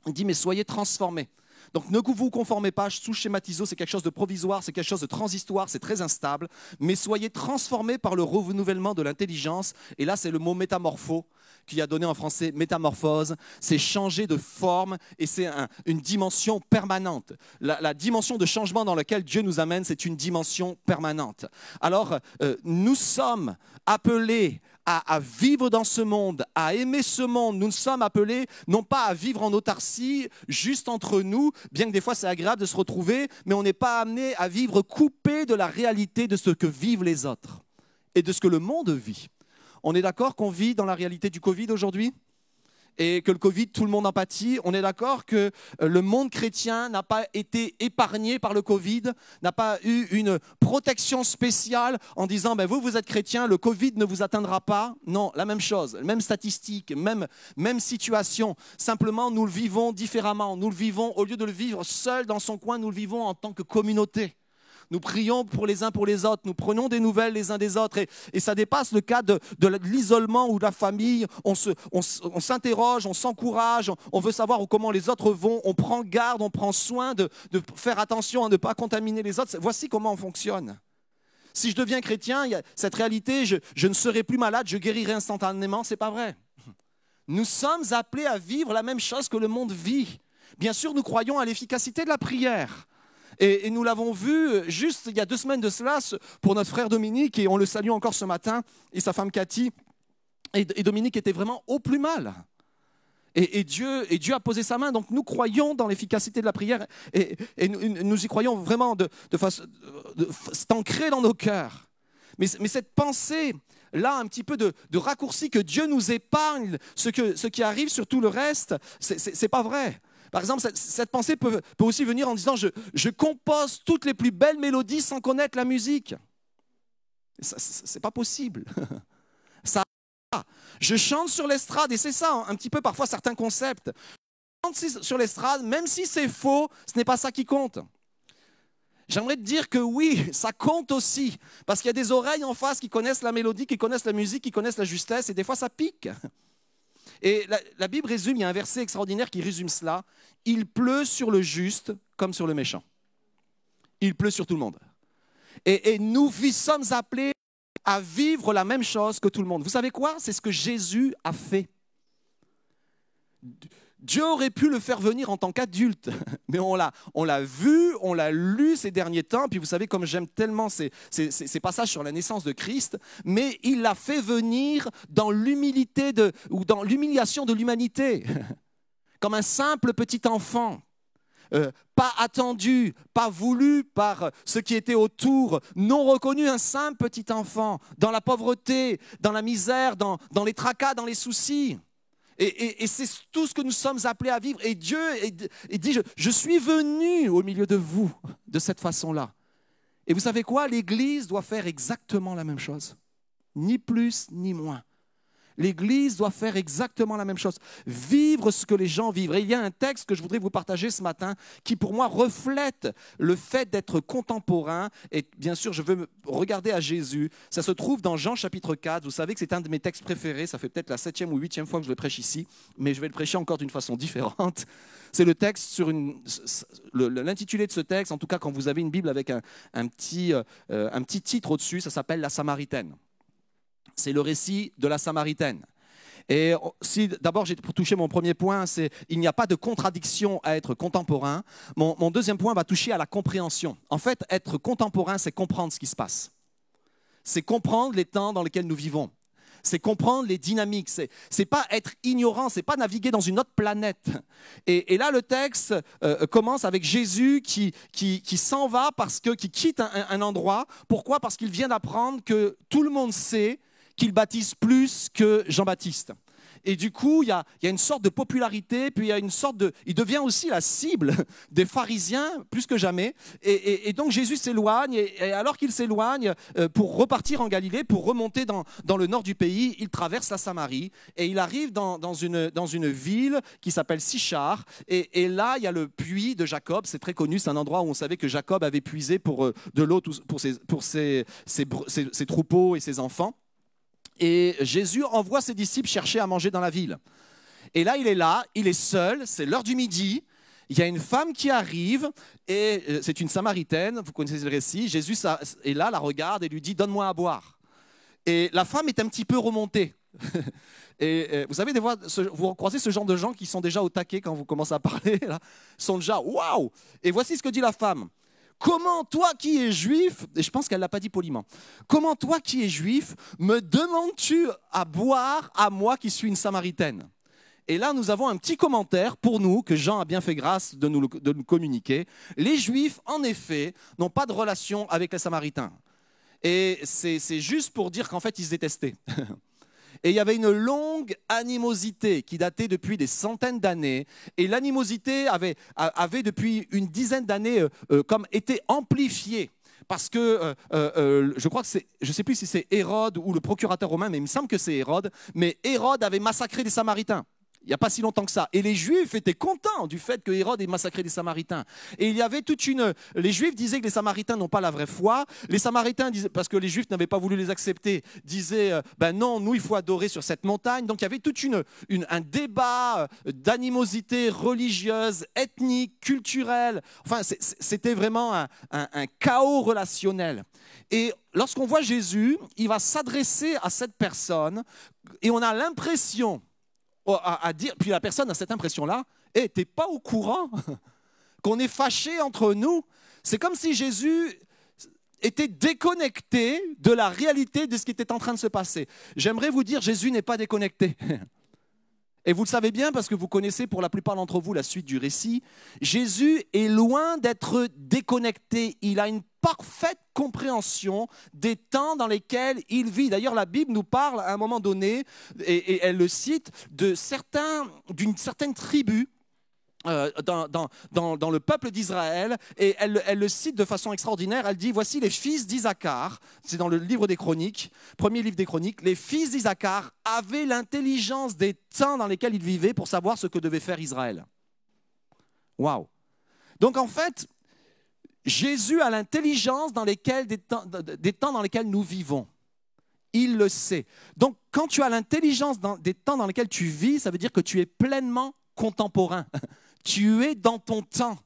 il dit, mais soyez transformés. Donc ne vous conformez pas, sous schématiso, c'est quelque chose de provisoire, c'est quelque chose de transitoire, c'est très instable, mais soyez transformés par le renouvellement de l'intelligence. Et là, c'est le mot métamorpho qui a donné en français métamorphose. C'est changer de forme et c'est un- une dimension permanente. La, la dimension de changement dans laquelle Dieu nous amène, c'est une dimension permanente. Alors, euh, nous sommes appelés à, vivre dans ce monde, à aimer ce monde. Nous sommes appelés non pas à vivre en autarcie, juste entre nous, bien que des fois c'est agréable de se retrouver, mais on n'est pas amené à vivre coupé de la réalité de ce que vivent les autres et de ce que le monde vit. On est d'accord qu'on vit dans la réalité du Covid aujourd'hui? Et que le Covid, tout le monde en pâtit. On est d'accord que euh, le monde chrétien n'a pas été épargné par le Covid, n'a pas eu une protection spéciale en disant, ben vous, vous êtes chrétien, le Covid ne vous atteindra pas. Non, la même chose, même statistique, même, même situation. Simplement, nous le vivons différemment. Nous le vivons, au lieu de le vivre seul dans son coin, nous le vivons en tant que communauté. Nous prions pour les uns pour les autres, nous prenons des nouvelles les uns des autres, et, ça dépasse le cas de, l'isolement ou de la famille. On, s'interroge, on s'encourage, on, veut savoir comment les autres vont, on prend garde, on prend soin de, faire attention à ne pas contaminer les autres. Voici comment on fonctionne. Si je deviens chrétien, il cette réalité, je, je ne serai plus malade, je guérirai instantanément, c'est pas vrai. Nous sommes appelés à vivre la même chose que le monde vit. Bien sûr, nous croyons à l'efficacité de la prière. Et, nous l'avons vu euh, juste il y a deux semaines de cela ce- pour notre frère Dominique, et on le salue encore ce matin, et sa femme Cathy. Et, Dominique était vraiment au plus mal. Et, Dieu, et Dieu a posé sa main. Donc nous croyons dans l'efficacité de la prière et, nous, y croyons vraiment de, façon. c'est ancré dans nos cœurs. Mais, cette pensée, là, un petit peu de, de raccourci, que Dieu nous épargne ce, que, ce qui arrive sur tout le reste, c'est pas vrai. Par exemple, cette, pensée peut, aussi venir en disant je, compose toutes les plus belles mélodies sans connaître la musique. C'est pas possible. Ça, je chante sur l'estrade, et c'est ça, hein, un petit peu parfois certains concepts. Je chante sur l'estrade, même si c'est faux, ce n'est pas ça qui compte. J'aimerais te dire que oui, ça compte aussi, parce qu'il y a des oreilles en face qui connaissent la mélodie, qui connaissent la musique, qui connaissent la justesse, et des fois ça pique. Et la, Bible résume, il y a un verset extraordinaire qui résume cela. Il pleut sur le juste comme sur le méchant. Il pleut sur tout le monde. Et, et nous sommes appelés à vivre la même chose que tout le monde. Vous savez quoi? C'est ce que Jésus a fait. Dieu aurait pu le faire venir en tant qu'adulte, mais on l'a, on l'a vu, on l'a lu ces derniers temps, puis vous savez comme j'aime tellement ces, passages sur la naissance de Christ, mais il l'a fait venir dans l'humilité ou dans l'humiliation de l'humanité, comme un simple petit enfant. Euh, pas attendu, pas voulu par ceux qui étaient autour, non reconnu, un simple petit enfant, dans la pauvreté, dans la misère, dans les tracas, dans les soucis. Et, c'est tout ce que nous sommes appelés à vivre. Et Dieu dit, je suis venu au milieu de vous de cette façon-là. Et vous savez quoi? L'Église doit faire exactement la même chose. Ni plus, ni moins. L'Église doit faire exactement la même chose. Vivre ce que les gens vivent. Et il y a un texte que je voudrais vous partager ce matin qui, pour moi, reflète le fait d'être contemporain. Et bien sûr, je veux regarder à Jésus. Ça se trouve dans Jean chapitre 4. Vous savez que c'est un de mes textes préférés. Ça fait peut-être la septième ou huitième fois que je le prêche ici, mais je vais le prêcher encore d'une façon différente. C'est le texte sur une. L'intitulé de ce texte, en tout cas quand vous avez une Bible avec un, un petit, euh, un petit titre au-dessus, ça s'appelle La Samaritaine. C'est le récit de la Samaritaine. Et si d'abord j'ai touché mon premier point, c'est il n'y a pas de contradiction à être contemporain. Mon, deuxième point va toucher à la compréhension. En fait, être contemporain, c'est comprendre ce qui se passe. C'est comprendre les temps dans lesquels nous vivons. C'est comprendre les dynamiques. C'est c'est pas être ignorant. C'est pas naviguer dans une autre planète. Et, là, le texte euh, commence avec Jésus qui, qui, s'en va parce que qui quitte un endroit. Pourquoi? Parce qu'il vient d'apprendre que tout le monde sait qu'il baptise plus que Jean-Baptiste. Et du coup, il y, a, une sorte de popularité, puis il y a une sorte de... Il devient aussi la cible des pharisiens, plus que jamais. Et, donc Jésus s'éloigne, et, alors qu'il s'éloigne euh, pour repartir en Galilée, pour remonter dans, le nord du pays, il traverse la Samarie, et il arrive dans, une, ville qui s'appelle Sichar, et, là, il y a le puits de Jacob, c'est très connu, c'est un endroit où on savait que Jacob avait puisé pour euh, de l'eau pour, ses troupeaux et ses enfants. Et Jésus envoie ses disciples chercher à manger dans la ville. Et là, il est là, il est seul, c'est l'heure du midi. Il y a une femme qui arrive, et euh, c'est une Samaritaine, vous connaissez le récit. Jésus est là, la regarde et lui dit Donne-moi à boire. Et la femme est un petit peu remontée. Et euh, vous savez, vous croisez ce genre de gens qui sont déjà au taquet quand vous commencez à parler, là, sont déjà Waouh Et voici ce que dit la femme Comment toi qui es juif, et je pense qu'elle ne l'a pas dit poliment, comment toi qui es juif, me demandes-tu à boire à moi qui suis une Samaritaine? Et là, nous avons un petit commentaire pour nous, que Jean a bien fait grâce de nous, de nous communiquer. Les juifs, en effet, n'ont pas de relation avec les Samaritains. Et c'est juste pour dire qu'en fait, ils se détestaient. Et il y avait une longue animosité qui datait depuis des centaines d'années. Et l'animosité avait, depuis une dizaine d'années euh, euh, été amplifiée. Parce que euh, je crois que je ne sais plus si c'est Hérode ou le procurateur romain, mais il me semble que c'est Hérode. Mais Hérode avait massacré les Samaritains. Il n'y a pas si longtemps que ça. Et les Juifs étaient contents du fait que Hérode ait massacré les Samaritains. Et il y avait toute une. Les Juifs disaient que les Samaritains n'ont pas la vraie foi. Les Samaritains, disaient, parce que les Juifs n'avaient pas voulu les accepter, disaient euh, ben non, nous, il faut adorer sur cette montagne. Donc il y avait tout une, un débat euh, d'animosité religieuse, ethnique, culturelle. Enfin, c'était vraiment un chaos relationnel. Et lorsqu'on voit Jésus, il va s'adresser à cette personne et on a l'impression à, dire, puis la personne a cette impression-là, et t'es pas au courant qu'on est fâché entre nous? C'est comme si Jésus était déconnecté de la réalité de ce qui était en train de se passer. J'aimerais vous dire, Jésus n'est pas déconnecté. Et vous le savez bien parce que vous connaissez pour la plupart d'entre vous la suite du récit. Jésus est loin d'être déconnecté. Il a une parfaite compréhension des temps dans lesquels il vit. D'ailleurs, la Bible nous parle à un moment donné, et, elle le cite, d'une certaine tribu euh, dans, le peuple d'Israël, et elle, le cite de façon extraordinaire. Elle dit, voici les fils d'Isaacar, c'est dans le livre des Chroniques, premier livre des Chroniques, les fils d'Isaacar avaient l'intelligence des temps dans lesquels ils vivaient pour savoir ce que devait faire Israël. Waouh Donc en fait, Jésus a l'intelligence dans lesquels, des, temps, dans lesquels nous vivons. Il le sait. Donc quand tu as l'intelligence des temps dans lesquels tu vis, ça veut dire que tu es pleinement contemporain. Tu es dans ton temps.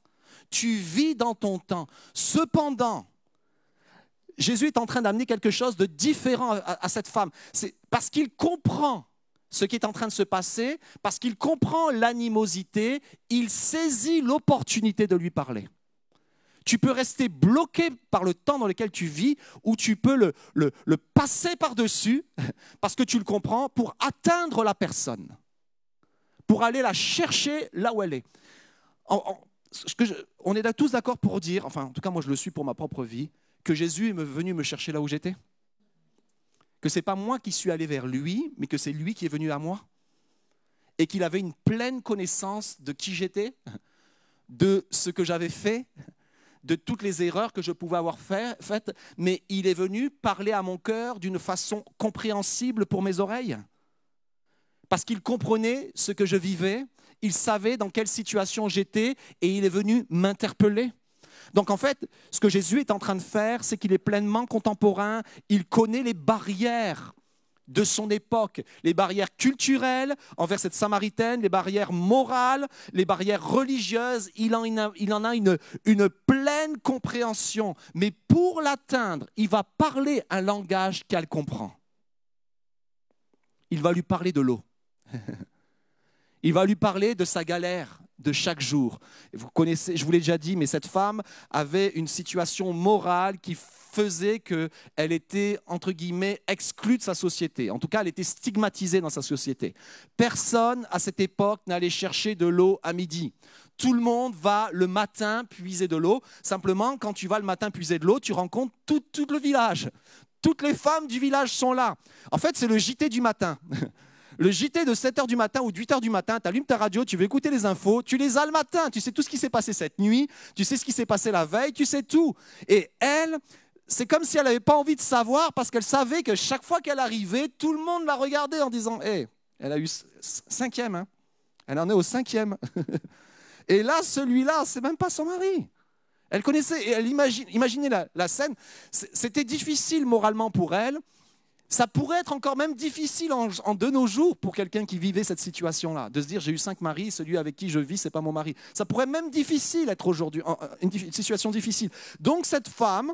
Tu vis dans ton temps. Cependant, Jésus est en train d'amener quelque chose de différent à, cette femme. C'est parce qu'il comprend ce qui est en train de se passer, parce qu'il comprend l'animosité, il saisit l'opportunité de lui parler. Tu peux rester bloqué par le temps dans lequel tu vis ou tu peux le passer par-dessus parce que tu le comprends pour atteindre la personne, pour aller la chercher là où elle est. Ce on est tous d'accord pour dire, enfin en tout cas moi je le suis pour ma propre vie, que Jésus est venu me chercher là où j'étais. Que c'est pas moi qui suis allé vers lui, mais que c'est lui qui est venu à moi. et qu'il avait une pleine connaissance de qui j'étais, de ce que j'avais fait, de toutes les erreurs que je pouvais avoir fait- faites, mais il est venu parler à mon cœur d'une façon compréhensible pour mes oreilles. Parce qu'il comprenait ce que je vivais, il savait dans quelle situation j'étais et il est venu m'interpeller. Donc en fait, ce que Jésus est en train de faire, c'est qu'il est pleinement contemporain, il connaît les barrières de son époque, les barrières culturelles envers cette Samaritaine, les barrières morales, les barrières religieuses, il en a, une pleine compréhension. Mais pour l'atteindre, il va parler un langage qu'elle comprend. Il va lui parler de l'eau. Il va lui parler de sa galère de chaque jour. Vous connaissez, je vous l'ai déjà dit, mais cette femme avait une situation morale qui faisait qu'elle était, entre guillemets, exclue de sa société. En tout cas, elle était stigmatisée dans sa société. Personne, à cette époque, n'allait chercher de l'eau à midi. Tout le monde va le matin puiser de l'eau. Simplement, quand tu vas le matin puiser de l'eau, tu rencontres tout, tout le village. Toutes les femmes du village sont là. En fait, c'est le JT du matin. Le JT de 7h du matin ou de 8h du matin, tu allumes ta radio, tu veux écouter les infos, tu les as le matin, tu sais tout ce qui s'est passé cette nuit, tu sais ce qui s'est passé la veille, tu sais tout. Et elle, c'est comme si elle n'avait pas envie de savoir parce qu'elle savait que chaque fois qu'elle arrivait, tout le monde la regardait en disant Hé, elle a eu cinquième, hein. elle en est au cinquième. et là, celui-là, c'est même pas son mari. Elle connaissait, et elle imagine, la, scène, c'était difficile moralement pour elle. Ça pourrait être encore même difficile en, de nos jours pour quelqu'un qui vivait cette situation-là, de se dire j'ai eu cinq maris, celui avec qui je vis, c'est pas mon mari. Ça pourrait même difficile être aujourd'hui, une situation difficile. Donc cette femme,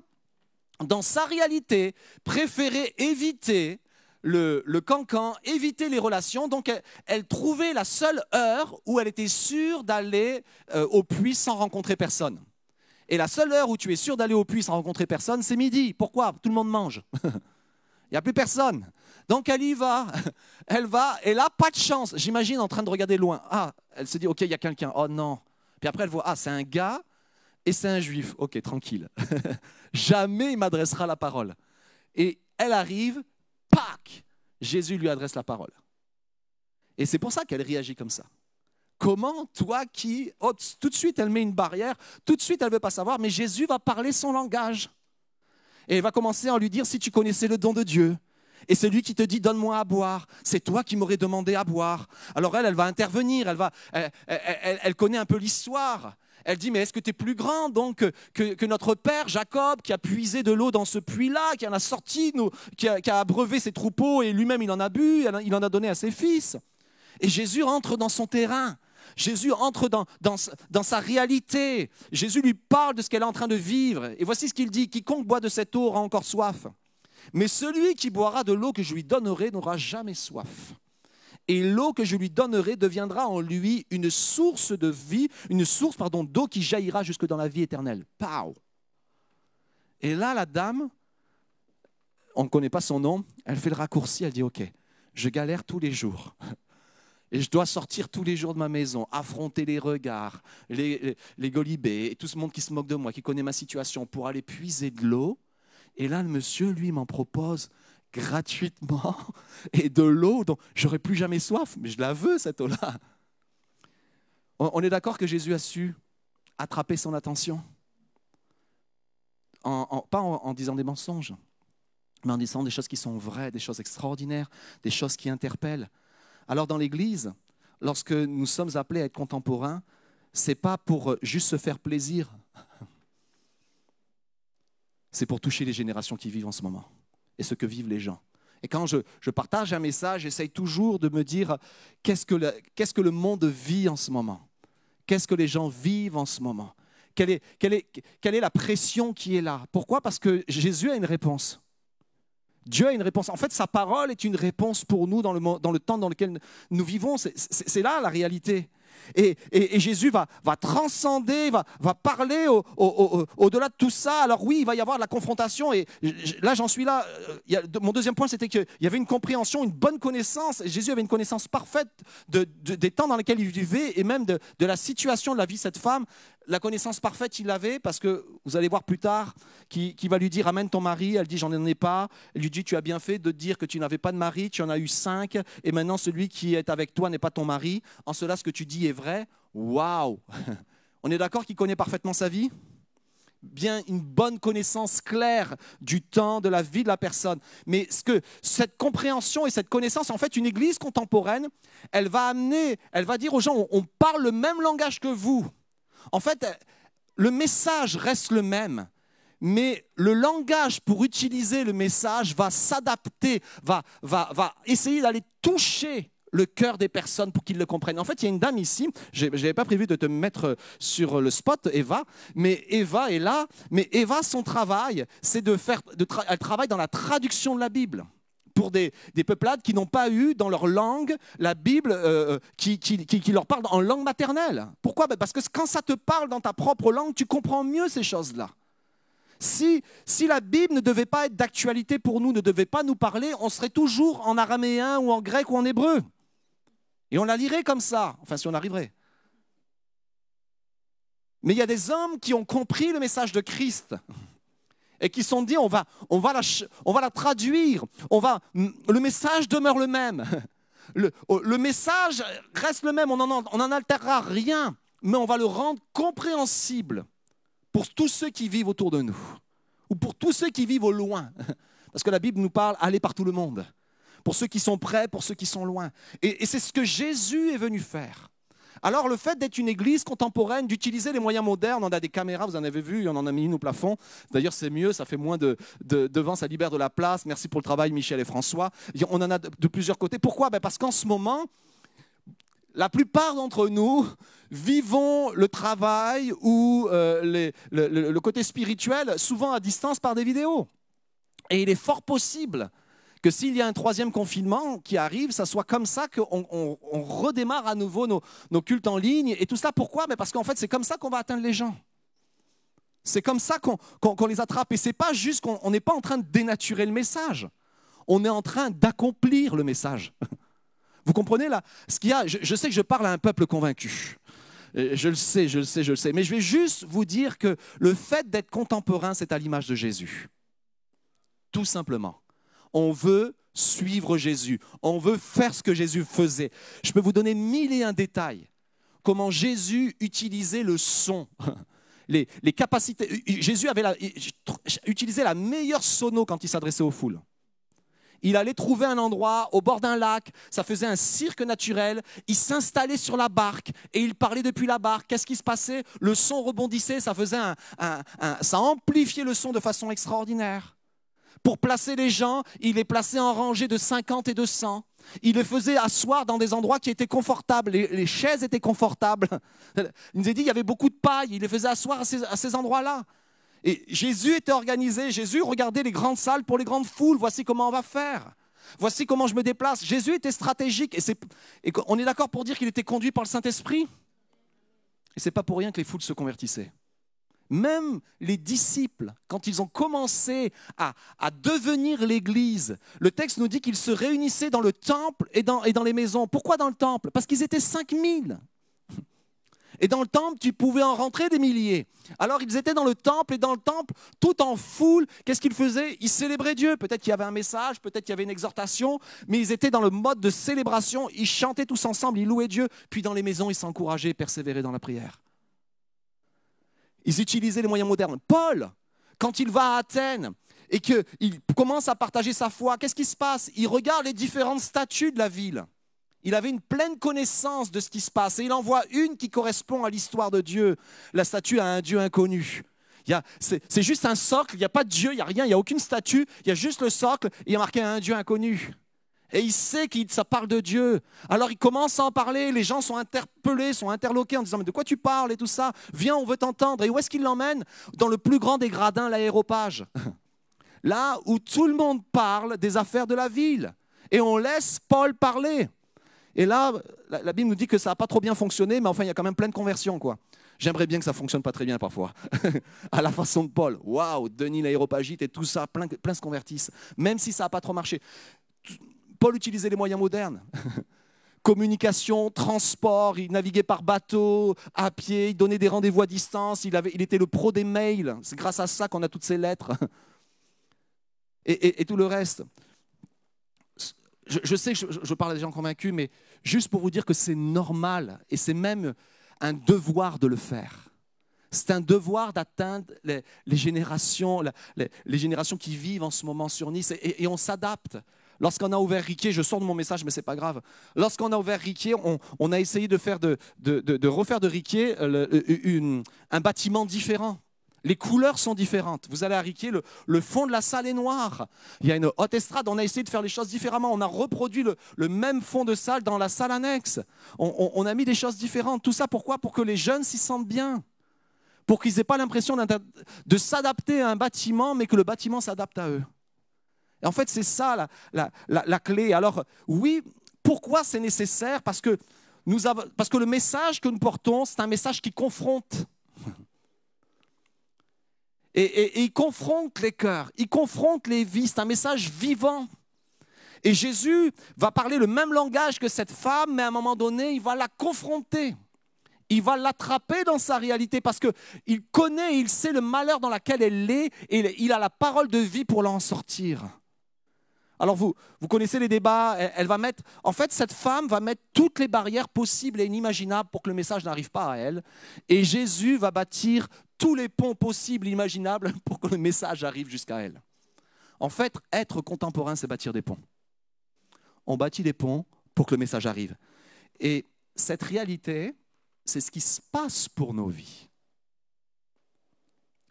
dans sa réalité, préférait éviter le, le cancan, éviter les relations. Donc, elle, elle trouvait la seule heure où elle était sûre d'aller euh, au puits sans rencontrer personne. Et la seule heure où tu es sûr d'aller au puits sans rencontrer personne, c'est midi. Pourquoi? Tout le monde mange. Il n'y a plus personne. Donc elle y va, elle va, elle n'a pas de chance. J'imagine en train de regarder loin. Ah, elle se dit, ok, il y a quelqu'un. Oh non. Puis après elle voit, ah, c'est un gars et c'est un juif. Ok, tranquille. Jamais il m'adressera la parole. Et elle arrive, pac, Jésus lui adresse la parole. Et c'est pour ça qu'elle réagit comme ça. Comment, toi qui, oh, tout de suite, elle met une barrière, tout de suite, elle ne veut pas savoir, mais Jésus va parler son langage. Et elle va commencer à lui dire, si tu connaissais le don de Dieu, et c'est lui qui te dit, donne-moi à boire, c'est toi qui m'aurais demandé à boire. Alors elle, elle va intervenir, elle, va, elle, elle- connaît un peu l'histoire. Elle dit, mais est-ce que tu es plus grand donc que, notre père Jacob qui a puisé de l'eau dans ce puits-là, qui en a sorti, qui, a, qui a abreuvé ses troupeaux et lui-même il en a bu, il en a donné à ses fils. Et Jésus rentre dans son terrain. Jésus entre dans, dans, sa réalité. Jésus lui parle de ce qu'elle est en train de vivre. Et voici ce qu'il dit, quiconque boit de cette eau aura encore soif. Mais celui qui boira de l'eau que je lui donnerai n'aura jamais soif. Et l'eau que je lui donnerai deviendra en lui une source de vie, une source pardon d'eau qui jaillira jusque dans la vie éternelle. Pow. Et là, la dame, on ne connaît pas son nom, elle fait le raccourci, elle dit OK, je galère tous les jours. Et je dois sortir tous les jours de ma maison, affronter les regards, les, les, tout ce monde qui se moque de moi, qui connaît ma situation, pour aller puiser de l'eau. Et là, le monsieur, lui, m'en propose gratuitement et de l'eau dont j'aurais plus jamais soif, mais je la veux, cette eau-là. On est d'accord que Jésus a su attraper son attention, En- en- pas en disant des mensonges, mais en disant des choses qui sont vraies, des choses extraordinaires, des choses qui interpellent. Alors dans l'Église, lorsque nous sommes appelés à être contemporains, c'est pas pour juste se faire plaisir, c'est pour toucher les générations qui vivent en ce moment et ce que vivent les gens. Et quand je, partage un message, j'essaye toujours de me dire qu'est-ce que, le, monde vit en ce moment? Qu'est-ce que les gens vivent en ce moment? Quelle est la pression qui est là? Pourquoi? Parce que Jésus a une réponse. Dieu a une réponse. En fait, sa parole est une réponse pour nous dans le, temps dans lequel nous vivons. C'est- là la réalité. Et, Jésus va, transcender, va, parler au- au- au- au-delà de tout ça. Alors oui, il va y avoir de la confrontation. Et là, j'en suis là. Euh, mon deuxième point, c'était qu'il y avait une compréhension, une bonne connaissance. Jésus avait une connaissance parfaite de- de- des temps dans lesquels il vivait et même de, de la situation de la vie de cette femme. La connaissance parfaite, il l'avait parce que vous allez voir plus tard qui, va lui dire amène ton mari. Elle dit j'en ai pas. Elle lui dit tu as bien fait de dire que tu n'avais pas de mari, tu en as eu cinq et maintenant celui qui est avec toi n'est pas ton mari. En cela, ce que tu dis est vrai. Waouh On est d'accord qu'il connaît parfaitement sa vie? Bien une bonne connaissance claire du temps, de la vie de la personne. Mais ce que cette compréhension et cette connaissance, en fait, une église contemporaine, elle va amener, elle va dire aux gens, on parle le même langage que vous. En fait, le message reste le même, mais le langage pour utiliser le message va s'adapter, va, va, va essayer d'aller toucher le cœur des personnes pour qu'ils le comprennent. En fait, il y a une dame ici, je n'avais pas prévu de te mettre sur le spot, Eva, mais Eva est là. Mais Eva, son travail, c'est de faire, elle travaille dans la traduction de la Bible pour des, peuplades qui n'ont pas eu dans leur langue la Bible euh, euh, qui, leur parle en langue maternelle. Pourquoi? Ben, Parce que quand ça te parle dans ta propre langue, tu comprends mieux ces choses-là. Si, si la Bible ne devait pas être d'actualité pour nous, ne devait pas nous parler, on serait toujours en araméen ou en grec ou en hébreu. Et on la lirait comme ça, enfin si on arriverait. Mais il y a des hommes qui ont compris le message de Christ et qui sont dit on va, on va, la, traduire, on va, le message demeure le même. Le, le message reste le même, on n'en altérera rien, mais on va le rendre compréhensible pour tous ceux qui vivent autour de nous, ou pour tous ceux qui vivent au loin. Parce que la Bible nous parle aller par tout le monde pour ceux qui sont près, pour ceux qui sont loin. Et, c'est ce que Jésus est venu faire. Alors le fait d'être une église contemporaine, d'utiliser les moyens modernes, on a des caméras, vous en avez vu, on en a mis une au plafond. D'ailleurs c'est mieux, ça fait moins de, de, vent, ça libère de la place. Merci pour le travail Michel et François. On en a de, plusieurs côtés. Pourquoi? Ben Parce qu'en ce moment, la plupart d'entre nous vivons le travail ou euh, le côté spirituel souvent à distance par des vidéos. Et il est fort possible que s'il y a un troisième confinement qui arrive, ça soit comme ça qu'on on, redémarre à nouveau nos, cultes en ligne. Et tout ça, pourquoi? Mais Parce qu'en fait, c'est comme ça qu'on va atteindre les gens. C'est comme ça qu'on les attrape. Et c'est pas juste qu'on n'est pas en train de dénaturer le message. On est en train d'accomplir le message. Vous comprenez là? Ce qu'il y a, je, sais que je parle à un peuple convaincu. Je le sais, je le sais, je le sais. Mais je vais juste vous dire que le fait d'être contemporain, c'est à l'image de Jésus. Tout simplement. On veut suivre Jésus. On veut faire ce que Jésus faisait. Je peux vous donner mille et un détails. Comment Jésus utilisait le son. Les, capacités. Jésus avait utilisé la meilleure sono quand il s'adressait aux foules. Il allait trouver un endroit au bord d'un lac, ça faisait un cirque naturel, il s'installait sur la barque et il parlait depuis la barque. Qu'est-ce qui se passait? Le son rebondissait, ça faisait ça amplifiait le son de façon extraordinaire. Pour placer les gens, il les plaçait en rangée de 50 et de 100. Il les faisait asseoir dans des endroits qui étaient confortables. Les, chaises étaient confortables. Il nous a dit qu'il y avait beaucoup de paille. Il les faisait asseoir à ces, endroits-là. Et Jésus était organisé. Jésus regardait les grandes salles pour les grandes foules. Voici comment on va faire. Voici comment je me déplace. Jésus était stratégique. Et, et on est d'accord pour dire qu'il était conduit par le Saint-Esprit. Et c'est pas pour rien que les foules se convertissaient. Même les disciples, quand ils ont commencé à, devenir l'Église, le texte nous dit qu'ils se réunissaient dans le temple et dans, les maisons. Pourquoi dans le temple? Parce qu'ils étaient 5000. Et dans le temple, tu pouvais en rentrer des milliers. Alors ils étaient dans le temple et dans le temple, tout en foule. Qu'est-ce qu'ils faisaient? Ils célébraient Dieu. Peut-être qu'il y avait un message, peut-être qu'il y avait une exhortation, mais ils étaient dans le mode de célébration. Ils chantaient tous ensemble, ils louaient Dieu. Puis dans les maisons, ils s'encourageaient, persévéraient dans la prière. Ils utilisaient les moyens modernes. Paul, quand il va à Athènes et qu'il commence à partager sa foi, qu'est-ce qui se passe? Il regarde les différentes statues de la ville. Il avait une pleine connaissance de ce qui se passe et il en voit une qui correspond à l'histoire de Dieu. La statue a un Dieu inconnu. C'est juste un socle, il n'y a pas de Dieu, il n'y a rien, il n'y a aucune statue, il y a juste le socle et il y a marqué un Dieu inconnu et il sait que ça parle de Dieu. Alors il commence à en parler, les gens sont interpellés, sont interloqués en disant mais de quoi tu parles et tout ça? Viens, on veut t'entendre. Et où est-ce qu'il l'emmène? Dans le plus grand des gradins, l'aéropage. Là où tout le monde parle des affaires de la ville. Et on laisse Paul parler. Et là, la, Bible nous dit que ça n'a pas trop bien fonctionné, mais enfin, il y a quand même plein de conversions, quoi. J'aimerais bien que ça fonctionne pas très bien parfois. à la façon de Paul. Waouh, Denis l'aéropagite et tout ça, plein, plein se convertissent. Même si ça n'a pas trop marché. Paul utilisait les moyens modernes. communication, transport, il naviguait par bateau, à pied, il donnait des rendez-vous à distance, il, était le pro des mails. C'est grâce à ça qu'on a toutes ces lettres. Et, tout le reste. Je, sais que je, parle à des gens convaincus, mais juste pour vous dire que c'est normal et c'est même un devoir de le faire. C'est un devoir d'atteindre les, générations, les, générations qui vivent en ce moment sur Nice et on s'adapte. Lorsqu'on a ouvert Riquier, je sors de mon message, mais c'est pas grave. Lorsqu'on a ouvert Riquier, on, a essayé de, faire de, refaire de Riquier euh, une- un bâtiment différent. Les couleurs sont différentes. Vous allez à Riquier, le, fond de la salle est noir. Il y a une haute estrade. On a essayé de faire les choses différemment. On a reproduit le, même fond de salle dans la salle annexe. On, on- a mis des choses différentes. Tout ça pourquoi? Pour que les jeunes s'y sentent bien. Pour qu'ils n'aient pas l'impression de s'adapter à un bâtiment, mais que le bâtiment s'adapte à eux. Et en fait, c'est ça la, clé. Alors, oui, pourquoi c'est nécessaire? Parce que, le message que nous portons, c'est un message qui confronte. Et, et- et il confronte les cœurs, il confronte les vies, c'est un message vivant. Et Jésus va parler le même langage que cette femme, mais à un moment donné, il va la confronter. Il va l'attraper dans sa réalité parce qu'il connaît, il sait le malheur dans lequel elle est et il a la parole de vie pour l'en sortir. Alors vous, vous connaissez les débats, elle, va mettre, en fait cette femme va mettre toutes les barrières possibles et inimaginables pour que le message n'arrive pas à elle. Et Jésus va bâtir tous les ponts possibles et imaginables pour que le message arrive jusqu'à elle. En fait, être contemporain, c'est bâtir des ponts. On bâtit des ponts pour que le message arrive. Et cette réalité, c'est ce qui se passe pour nos vies.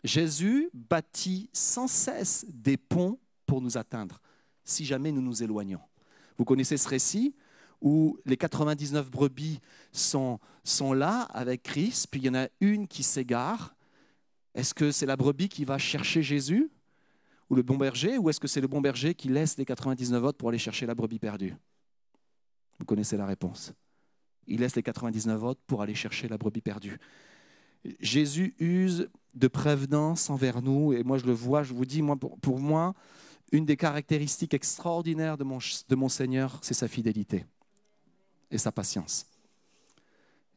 Jésus bâtit sans cesse des ponts pour nous atteindre, si jamais nous nous éloignons. Vous connaissez ce récit où les 99 brebis sont, sont là avec Christ, puis il y en a une qui s'égare. Est-ce que c'est la brebis qui va chercher Jésus ou le bon berger, ou est-ce que c'est le bon berger qui laisse les 99 autres pour aller chercher la brebis perdue? Vous connaissez la réponse. Il laisse les 99 autres pour aller chercher la brebis perdue. Jésus use de prévenance envers nous, et moi je le vois, je vous dis, moi, pour, pour moi, une des caractéristiques extraordinaires de mon, Seigneur, c'est sa fidélité et sa patience.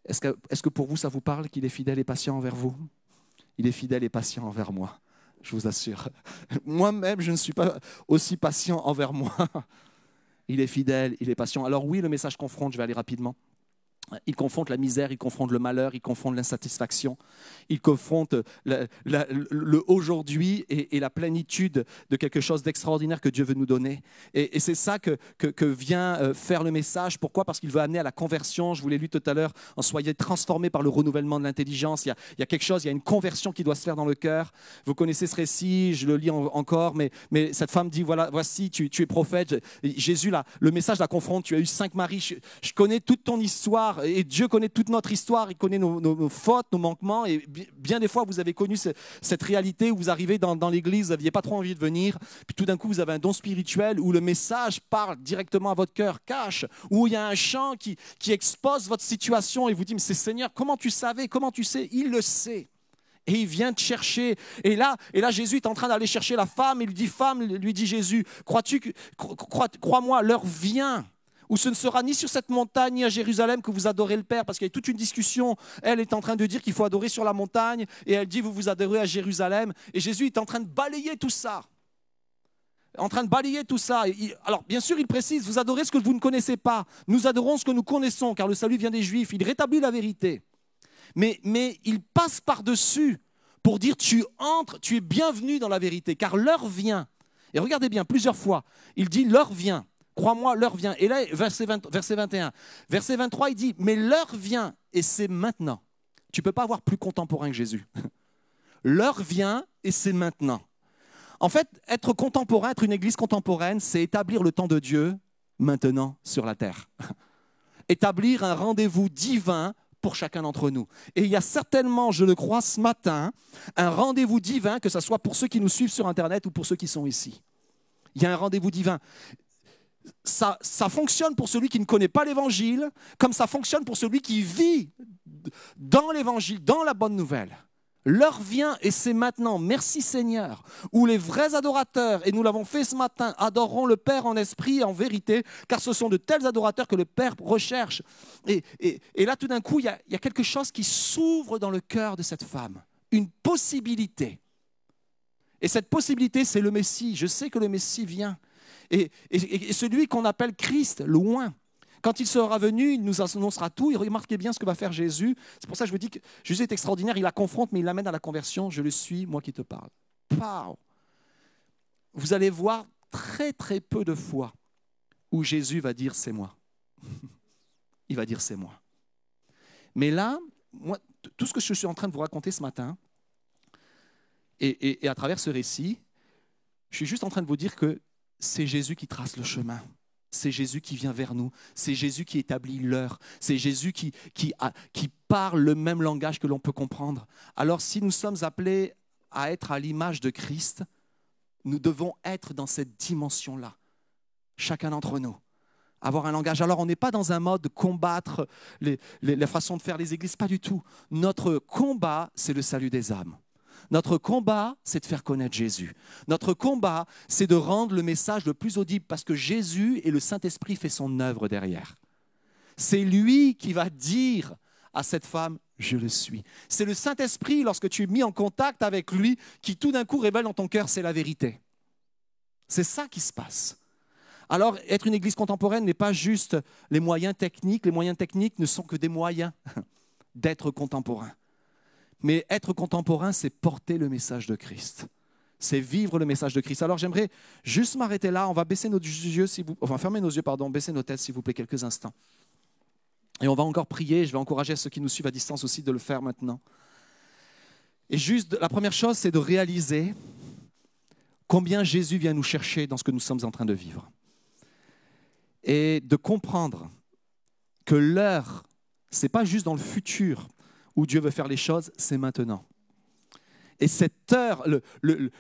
Est-ce que, que pour vous, ça vous parle qu'il est fidèle et patient envers vous? Il est fidèle et patient envers moi, je vous assure. Moi-même, je ne suis pas aussi patient envers moi. Il est fidèle, il est patient. Alors oui, le message confronte, je vais aller rapidement. Il confronte la misère, il confronte le malheur, il confronte l'insatisfaction, il confronte la- la- le aujourd'hui et, la plénitude de quelque chose d'extraordinaire que Dieu veut nous donner. Et, c'est ça que, vient euh, faire le message. Pourquoi? Parce qu'il veut amener à la conversion. Je vous l'ai lu tout à l'heure, en soyez transformés par le renouvellement de l'intelligence. Il y, a, quelque chose, il y a une conversion qui doit se faire dans le cœur. Vous connaissez ce récit, je le lis en- encore, mais, cette femme dit, voilà, voici, tu, es prophète. Jésus, le message la confronte. Tu as eu cinq maris. Je connais toute ton histoire et Dieu connaît toute notre histoire. Il connaît nos, fautes, nos manquements. Et bi- bien des fois, vous avez connu ce- cette réalité où vous arrivez dans, l'église, vous n'aviez pas trop envie de venir. Puis tout d'un coup, vous avez un don spirituel où le message parle directement à votre cœur, cache, où il y a un chant qui, expose votre situation et vous dit, mais c'est Seigneur, comment tu savais, comment tu sais? Il le sait. Et il vient te chercher. Et là, et là Jésus est en train d'aller chercher la femme. Il lui dit, femme, lui dit Jésus, crois-tu crois-moi, l'heure vient où ce ne sera ni sur cette montagne ni à Jérusalem que vous adorez le Père, parce qu'il y a toute une discussion. Elle est en train de dire qu'il faut adorer sur la montagne, et elle dit, vous vous adorez à Jérusalem. Et Jésus est en train de balayer tout ça. En train de balayer tout ça. Alors, bien sûr, il précise, vous adorez ce que vous ne connaissez pas. Nous adorons ce que nous connaissons, car le salut vient des Juifs. Il rétablit la vérité mais, mais il passe par-dessus pour dire tu entres, tu es bienvenu dans la vérité, car l'heure vient. Et regardez bien, plusieurs fois, il dit l'heure vient. Crois-moi, l'heure vient. Et là, verset, 20 verset 21. Verset 23, il dit, mais l'heure vient, et c'est maintenant. Tu ne peux pas avoir plus contemporain que Jésus. L'heure vient, et c'est maintenant. En fait, être contemporain, être une église contemporaine, c'est établir le temps de Dieu maintenant sur la terre. établir un rendez-vous divin pour chacun d'entre nous. Et il y a certainement, je le crois, ce matin, un rendez-vous divin, que ce soit pour ceux qui nous suivent sur Internet ou pour ceux qui sont ici. Il y a un rendez-vous divin. Ça, ça fonctionne pour celui qui ne connaît pas l'Évangile, comme ça fonctionne pour celui qui vit dans l'Évangile, dans la bonne nouvelle. L'heure vient et c'est maintenant, merci Seigneur, où les vrais adorateurs, et nous l'avons fait ce matin, adoreront le Père en esprit et en vérité, car ce sont de tels adorateurs que le Père recherche. Et, là, tout d'un coup, il y, il y a quelque chose qui s'ouvre dans le cœur de cette femme, une possibilité. Et cette possibilité, c'est le Messie. Je sais que le Messie vient. Et, celui qu'on appelle Christ, loin. Quand il sera venu, il nous annoncera tout. Et remarquez bien ce que va faire Jésus. C'est pour ça que je vous dis que Jésus est extraordinaire. Il la confronte, mais il l'amène à la conversion. Je le suis, moi qui te parle. Pow Vous allez voir très très peu de fois où Jésus va dire c'est moi. il va dire c'est moi. Mais là, tout ce que je suis en train de vous raconter ce matin, et à travers ce récit, je suis juste en train de vous dire que c'est Jésus qui trace le chemin. C'est Jésus qui vient vers nous. C'est Jésus qui établit l'heure. C'est Jésus qui, parle le même langage que l'on peut comprendre. Alors si nous sommes appelés à être à l'image de Christ, nous devons être dans cette dimension-là, chacun d'entre nous. Avoir un langage. Alors on n'est pas dans un mode de combattre les, les- la façon de faire les églises, pas du tout. Notre combat, c'est le salut des âmes. Notre combat, c'est de faire connaître Jésus. Notre combat, c'est de rendre le message le plus audible parce que Jésus et le Saint-Esprit fait son œuvre derrière. C'est lui qui va dire à cette femme, je le suis. C'est le Saint-Esprit, lorsque tu es mis en contact avec lui, qui tout d'un coup révèle dans ton cœur, c'est la vérité. C'est ça qui se passe. Alors, être une église contemporaine n'est pas juste les moyens techniques. Les moyens techniques ne sont que des moyens d'être contemporain. Mais être contemporain, c'est porter le message de Christ. C'est vivre le message de Christ. Alors j'aimerais juste m'arrêter là. On va baisser nos yeux, si vous, enfin fermer nos yeux, pardon, baisser nos têtes, s'il vous plaît, quelques instants. Et on va encore prier. Je vais encourager ceux qui nous suivent à distance aussi de le faire maintenant. Et juste, la première chose, c'est de réaliser combien Jésus vient nous chercher dans ce que nous sommes en train de vivre. Et de comprendre que l'heure, c'est pas juste dans le futur où Dieu veut faire les choses, c'est maintenant. Et cette heure,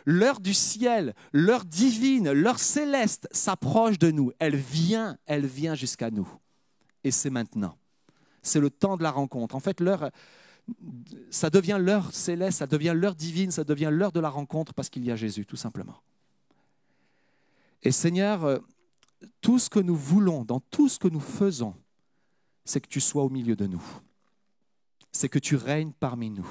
l'heure du ciel, l'heure divine, l'heure céleste s'approche de nous. Elle vient, elle vient jusqu'à nous. Et c'est maintenant. C'est le temps de la rencontre. En fait, l'heure, ça devient l'heure céleste, ça devient l'heure divine, ça devient l'heure de la rencontre parce qu'il y a Jésus, tout simplement. Et Seigneur, euh, tout ce que nous voulons, dans tout ce que nous faisons, c'est que tu sois au milieu de nous. C'est que tu règnes parmi nous.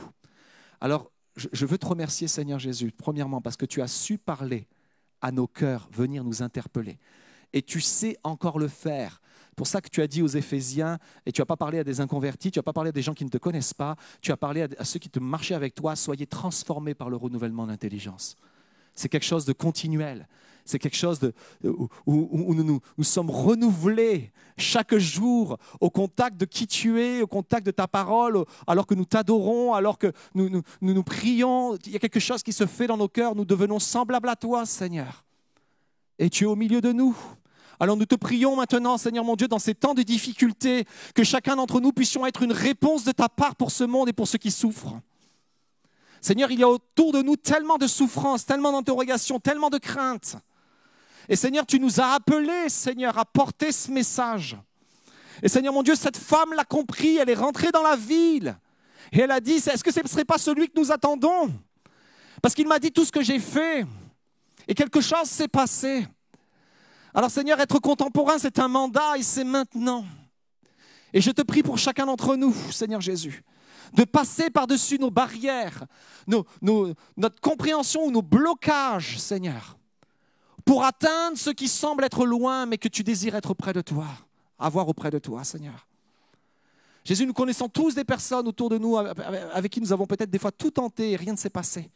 Alors, je veux te remercier, Seigneur Jésus, premièrement, parce que tu as su parler à nos cœurs, venir nous interpeller. Et tu sais encore le faire. Pour ça que tu as dit aux Éphésiens, et tu n'as pas parlé à des inconvertis, tu n'as pas parlé à des gens qui ne te connaissent pas, tu as parlé à ceux qui te marchaient avec toi, soyez transformés par le renouvellement d'intelligence. C'est quelque chose de continuel. C'est quelque chose où, nous, sommes renouvelés chaque jour au contact de qui tu es, au contact de ta parole, alors que nous t'adorons, alors que nous nous, nous nous prions. Il y a quelque chose qui se fait dans nos cœurs. Nous devenons semblables à toi, Seigneur. Et tu es au milieu de nous. Alors nous te prions maintenant, Seigneur mon Dieu, dans ces temps de difficulté, que chacun d'entre nous puissions être une réponse de ta part pour ce monde et pour ceux qui souffrent. Seigneur, il y a autour de nous tellement de souffrances, tellement d'interrogations, tellement de craintes. Et Seigneur, tu nous as appelés, Seigneur, à porter ce message. Et Seigneur mon Dieu, cette femme l'a compris, elle est rentrée dans la ville. Et elle a dit, est-ce que ce ne serait pas celui que nous attendons? Parce qu'il m'a dit tout ce que j'ai fait. Et quelque chose s'est passé. Alors Seigneur, être contemporain, c'est un mandat et c'est maintenant. Et je te prie pour chacun d'entre nous, Seigneur Jésus, de passer par-dessus nos barrières, notre compréhension ou nos blocages, Seigneur, pour atteindre ce qui semble être loin, mais que tu désires être près de toi, avoir auprès de toi, Seigneur. Jésus, nous connaissons tous des personnes autour de nous avec qui nous avons peut-être des fois tout tenté et rien ne s'est passé.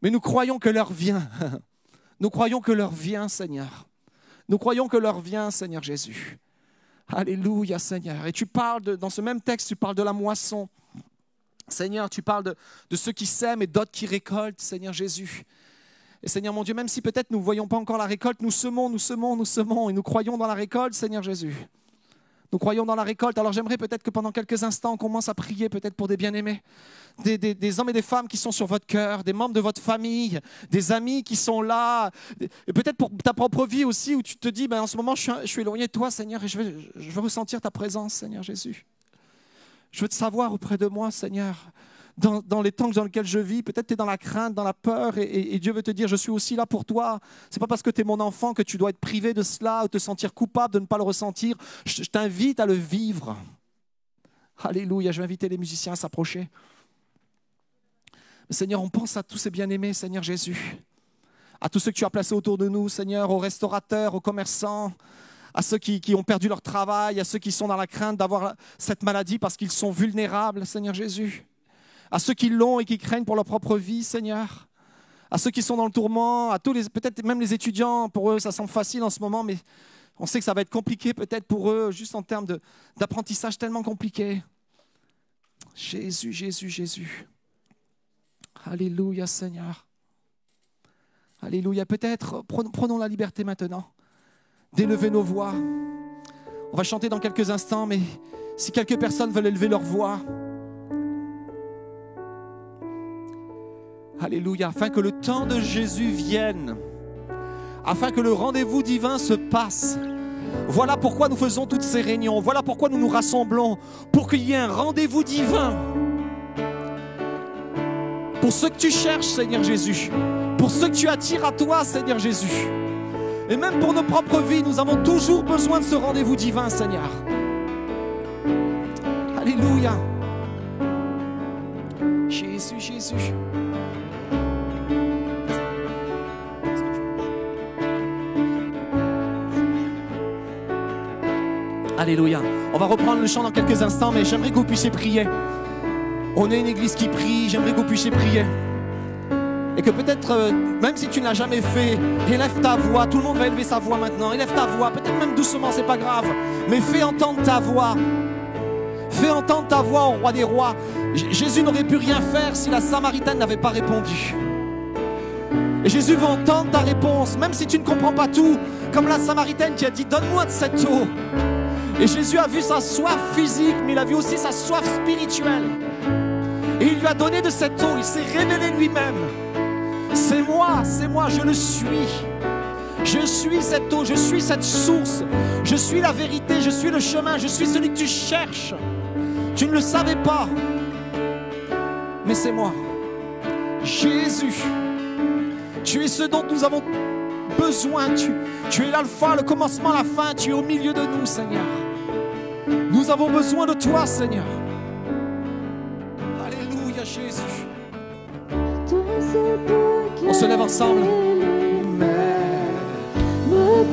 Mais nous croyons que l'heure vient. Nous croyons que l'heure vient, Seigneur. Nous croyons que l'heure vient, Seigneur Jésus. Alléluia, Seigneur. Et tu parles, dans ce même texte, tu parles de la moisson. Seigneur, tu parles de, de ceux qui sèment et d'autres qui récoltent, Seigneur Jésus. Et Seigneur mon Dieu, même si peut-être nous ne voyons pas encore la récolte, nous semons, nous semons, nous semons et nous croyons dans la récolte, Seigneur Jésus. Nous croyons dans la récolte. Alors j'aimerais peut-être que pendant quelques instants, on commence à prier peut-être pour des bien-aimés, des, des- hommes et des femmes qui sont sur votre cœur, des membres de votre famille, des amis qui sont là, et peut-être pour ta propre vie aussi, où tu te dis, ben, en ce moment, je suis, je suis éloigné de toi, Seigneur, et je veux, je veux ressentir ta présence, Seigneur Jésus. Je veux te savoir auprès de moi, Seigneur. Dans, les temps dans lesquels je vis. Peut-être tu es dans la crainte, dans la peur, et, Dieu veut te dire, je suis aussi là pour toi. C'est pas parce que tu es mon enfant que tu dois être privé de cela ou te sentir coupable de ne pas le ressentir. Je, t'invite à le vivre. Alléluia, je vais inviter les musiciens à s'approcher. Seigneur, on pense à tous ces bien-aimés, Seigneur Jésus. À tous ceux que tu as placés autour de nous, Seigneur, aux restaurateurs, aux commerçants, à ceux qui ont perdu leur travail, à ceux qui sont dans la crainte d'avoir cette maladie parce qu'ils sont vulnérables, Seigneur Jésus. À ceux qui l'ont et qui craignent pour leur propre vie, Seigneur. À ceux qui sont dans le tourment, à tous les, peut-être même les étudiants, pour eux, ça semble facile en ce moment, mais on sait que ça va être compliqué peut-être pour eux, juste en termes d'apprentissage tellement compliqué. Jésus, Jésus, Jésus. Alléluia, Seigneur. Alléluia. Peut-être, prenons, prenons la liberté maintenant d'élever nos voix. On va chanter dans quelques instants, mais si quelques personnes veulent élever leur voix, Alléluia, afin que le temps de Jésus vienne, afin que le rendez-vous divin se passe. Voilà pourquoi nous faisons toutes ces réunions, voilà pourquoi nous nous rassemblons, pour qu'il y ait un rendez-vous divin. Pour ceux que tu cherches, Seigneur Jésus, pour ceux que tu attires à toi, Seigneur Jésus. Et même pour nos propres vies, nous avons toujours besoin de ce rendez-vous divin, Seigneur. Alléluia. Jésus, Jésus. Alléluia. On va reprendre le chant dans quelques instants, mais j'aimerais que vous puissiez prier. On est une église qui prie, j'aimerais que vous puissiez prier. Et que peut-être, euh, même si tu ne l'as jamais fait, élève ta voix. Tout le monde va élever sa voix maintenant. Élève ta voix, peut-être même doucement, c'est pas grave. Mais fais entendre ta voix. Fais entendre ta voix au roi des rois. Jésus n'aurait pu rien faire si la Samaritaine n'avait pas répondu. Et Jésus veut entendre ta réponse, même si tu ne comprends pas tout, comme la Samaritaine qui a dit Donne-moi de cette eau. Et Jésus a vu sa soif physique, mais il a vu aussi sa soif spirituelle. Et il lui a donné de cette eau, il s'est révélé lui-même. C'est moi, c'est moi, je le suis. Je suis cette eau, je suis cette source. Je suis la vérité, je suis le chemin, je suis celui que tu cherches. Tu ne le savais pas, mais c'est moi. Jésus, tu es ce dont nous avons besoin. Tu, tu es l'alpha, le commencement, la fin. Tu es au milieu de nous, Seigneur. Nous avons besoin de toi, Seigneur. Alléluia, Jésus. On se lève ensemble. Me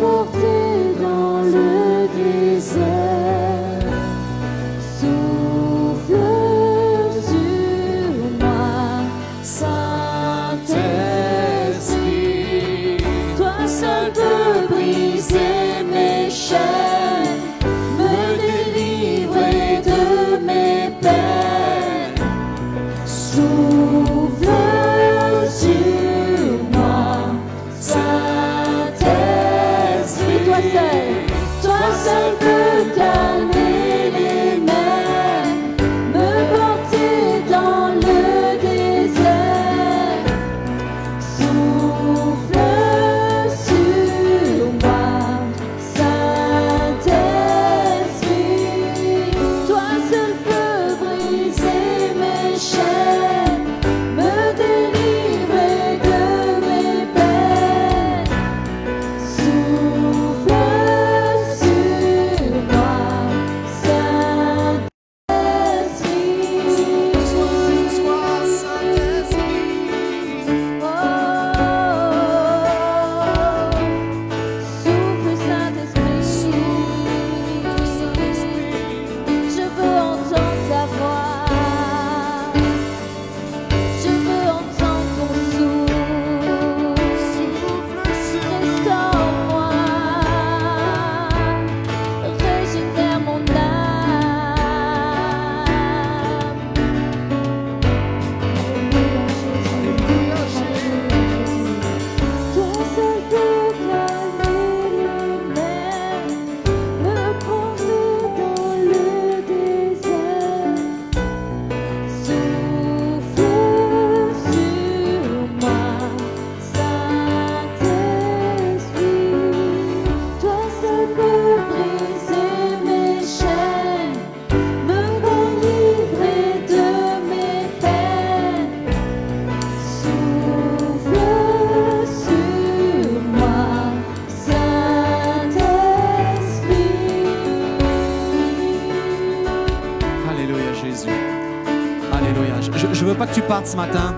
ce matin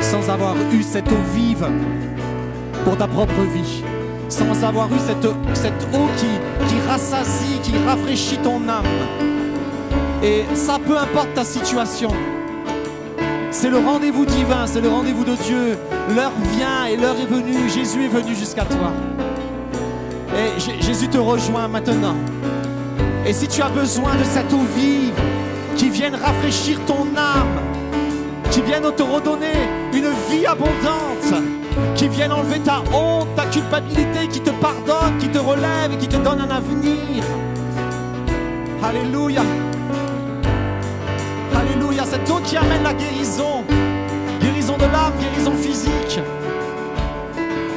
sans avoir eu cette eau vive pour ta propre vie, sans avoir eu cette, cette eau qui, qui rassasie, qui rafraîchit ton âme. Et ça, peu importe ta situation, c'est le rendez-vous divin, c'est le rendez-vous de Dieu. L'heure vient et l'heure est venue. Jésus est venu jusqu'à toi. Et Jésus te rejoint maintenant. Et si tu as besoin de cette eau vive qui vienne rafraîchir ton âme, qui vienne te redonner une vie abondante, qui vienne enlever ta honte, ta culpabilité, qui te pardonne, qui te relève et qui te donne un avenir. Alléluia. Alléluia. Cette eau qui amène la guérison. Guérison de l'âme, guérison physique.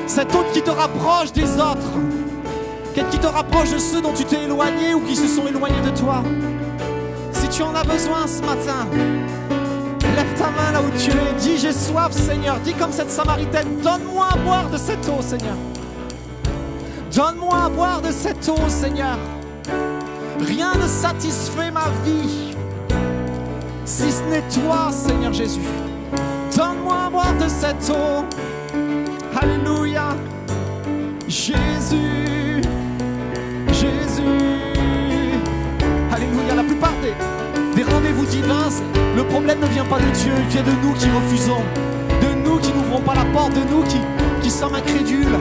Cette eau qui te rapproche des autres. Qui te rapproche de ceux dont tu t'es éloigné ou qui se sont éloignés de toi? Si tu en as besoin ce matin, main là où tu es. Dis j'ai soif Seigneur. Dis comme cette Samaritaine, donne-moi à boire de cette eau Seigneur. Donne-moi à boire de cette eau Seigneur. Rien ne satisfait ma vie si ce n'est toi Seigneur Jésus. Donne-moi à boire de cette eau. Alléluia. Jésus. Jésus. Alléluia. La plupart des, rendez-vous divins, le problème ne vient pas de Dieu, il vient de nous qui refusons, de nous qui n'ouvrons pas la porte, de nous qui, qui sommes incrédules.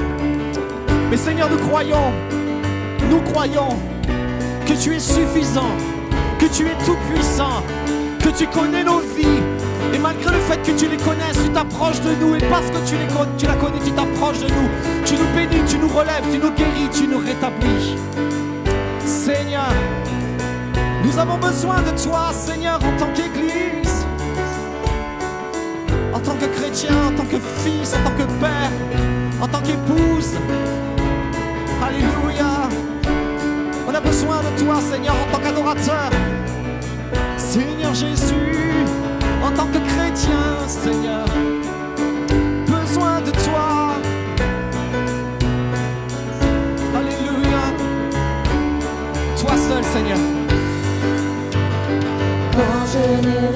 Mais Seigneur, nous croyons, nous croyons que tu es suffisant, que tu es tout puissant, que tu connais nos vies. Et malgré le fait que tu les connaisses, tu t'approches de nous. Et parce que tu, les con- tu la connais, tu t'approches de nous. Tu nous bénis, tu nous relèves, tu nous guéris, tu nous rétablis. Seigneur, nous avons besoin de toi, Seigneur, en tant qu'Église, en tant que chrétien, en tant que fils, en tant que père, en tant qu'épouse. Alléluia. On a besoin de toi, Seigneur, en tant qu'adorateur. Seigneur Jésus, en tant que chrétien, Seigneur,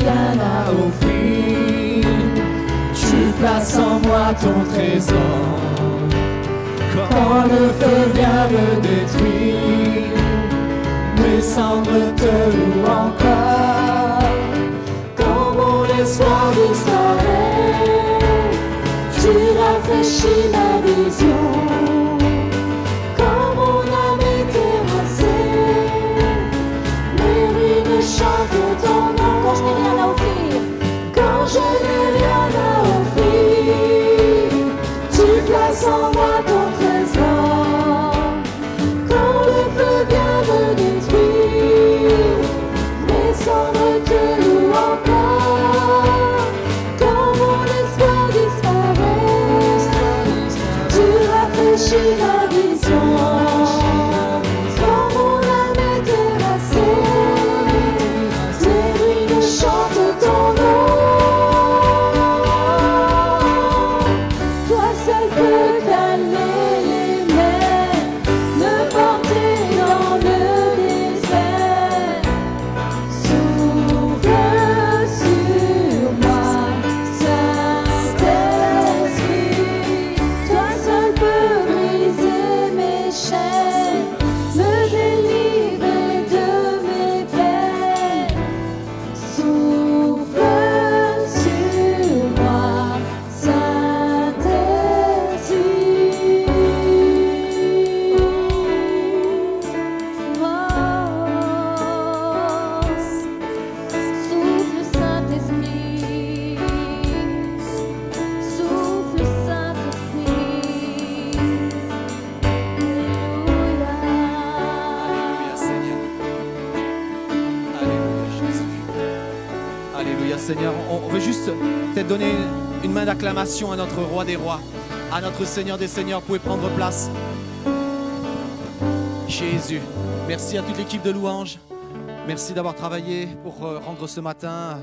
à offrir, tu places en moi ton trésor. Quand le feu vient me détruire, mes cendres te louent encore. Quand mon espoir disparaît, tu rafraîchis ma vision. Chantent ton nom. À notre roi des rois, à notre Seigneur des seigneurs. Vous pouvez prendre place. Jésus. Merci à toute l'équipe de louanges. Merci d'avoir travaillé pour euh, rendre ce matin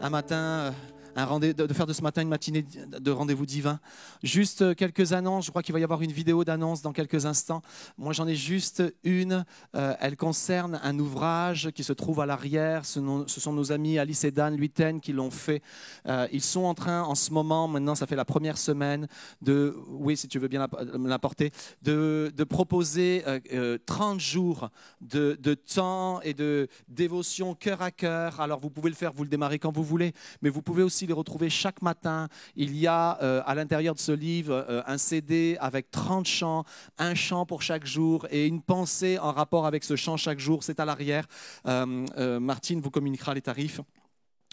un matin euh, un rendez- de de faire de ce matin une matinée de rendez-vous divin. Juste euh, quelques annonces. Je crois qu'il va y avoir une vidéo d'annonce dans quelques instants. Moi, j'en ai juste une. Euh, elle concerne un ouvrage qui se trouve à l'arrière. Ce, sont nos amis Alice et Dan Luiten qui l'ont fait. Euh, ils sont en train, en ce moment, maintenant, ça fait la première semaine, de, oui, si tu veux bien l'apporter, de, proposer euh, euh, 30 jours de, de temps et de dévotion cœur à cœur. Alors, vous pouvez le faire, vous le démarrez quand vous voulez, mais vous pouvez aussi les retrouver chaque matin. Il y a euh, à l'intérieur de ce livre euh, un CD avec 30 chants, un chant pour chaque jour et une pensée en rapport avec ce chant chaque jour. C'est à l'arrière. Euh, Martine vous communiquera les tarifs.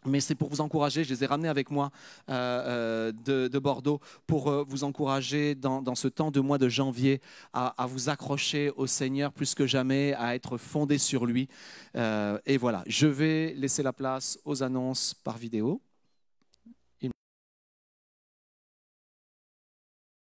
Mais c'est pour vous encourager, je les ai ramenés avec moi de, de Bordeaux pour vous encourager dans, ce temps de mois de janvier à, vous accrocher au Seigneur plus que jamais, à être fondé sur lui. Et voilà, je vais laisser la place aux annonces par vidéo.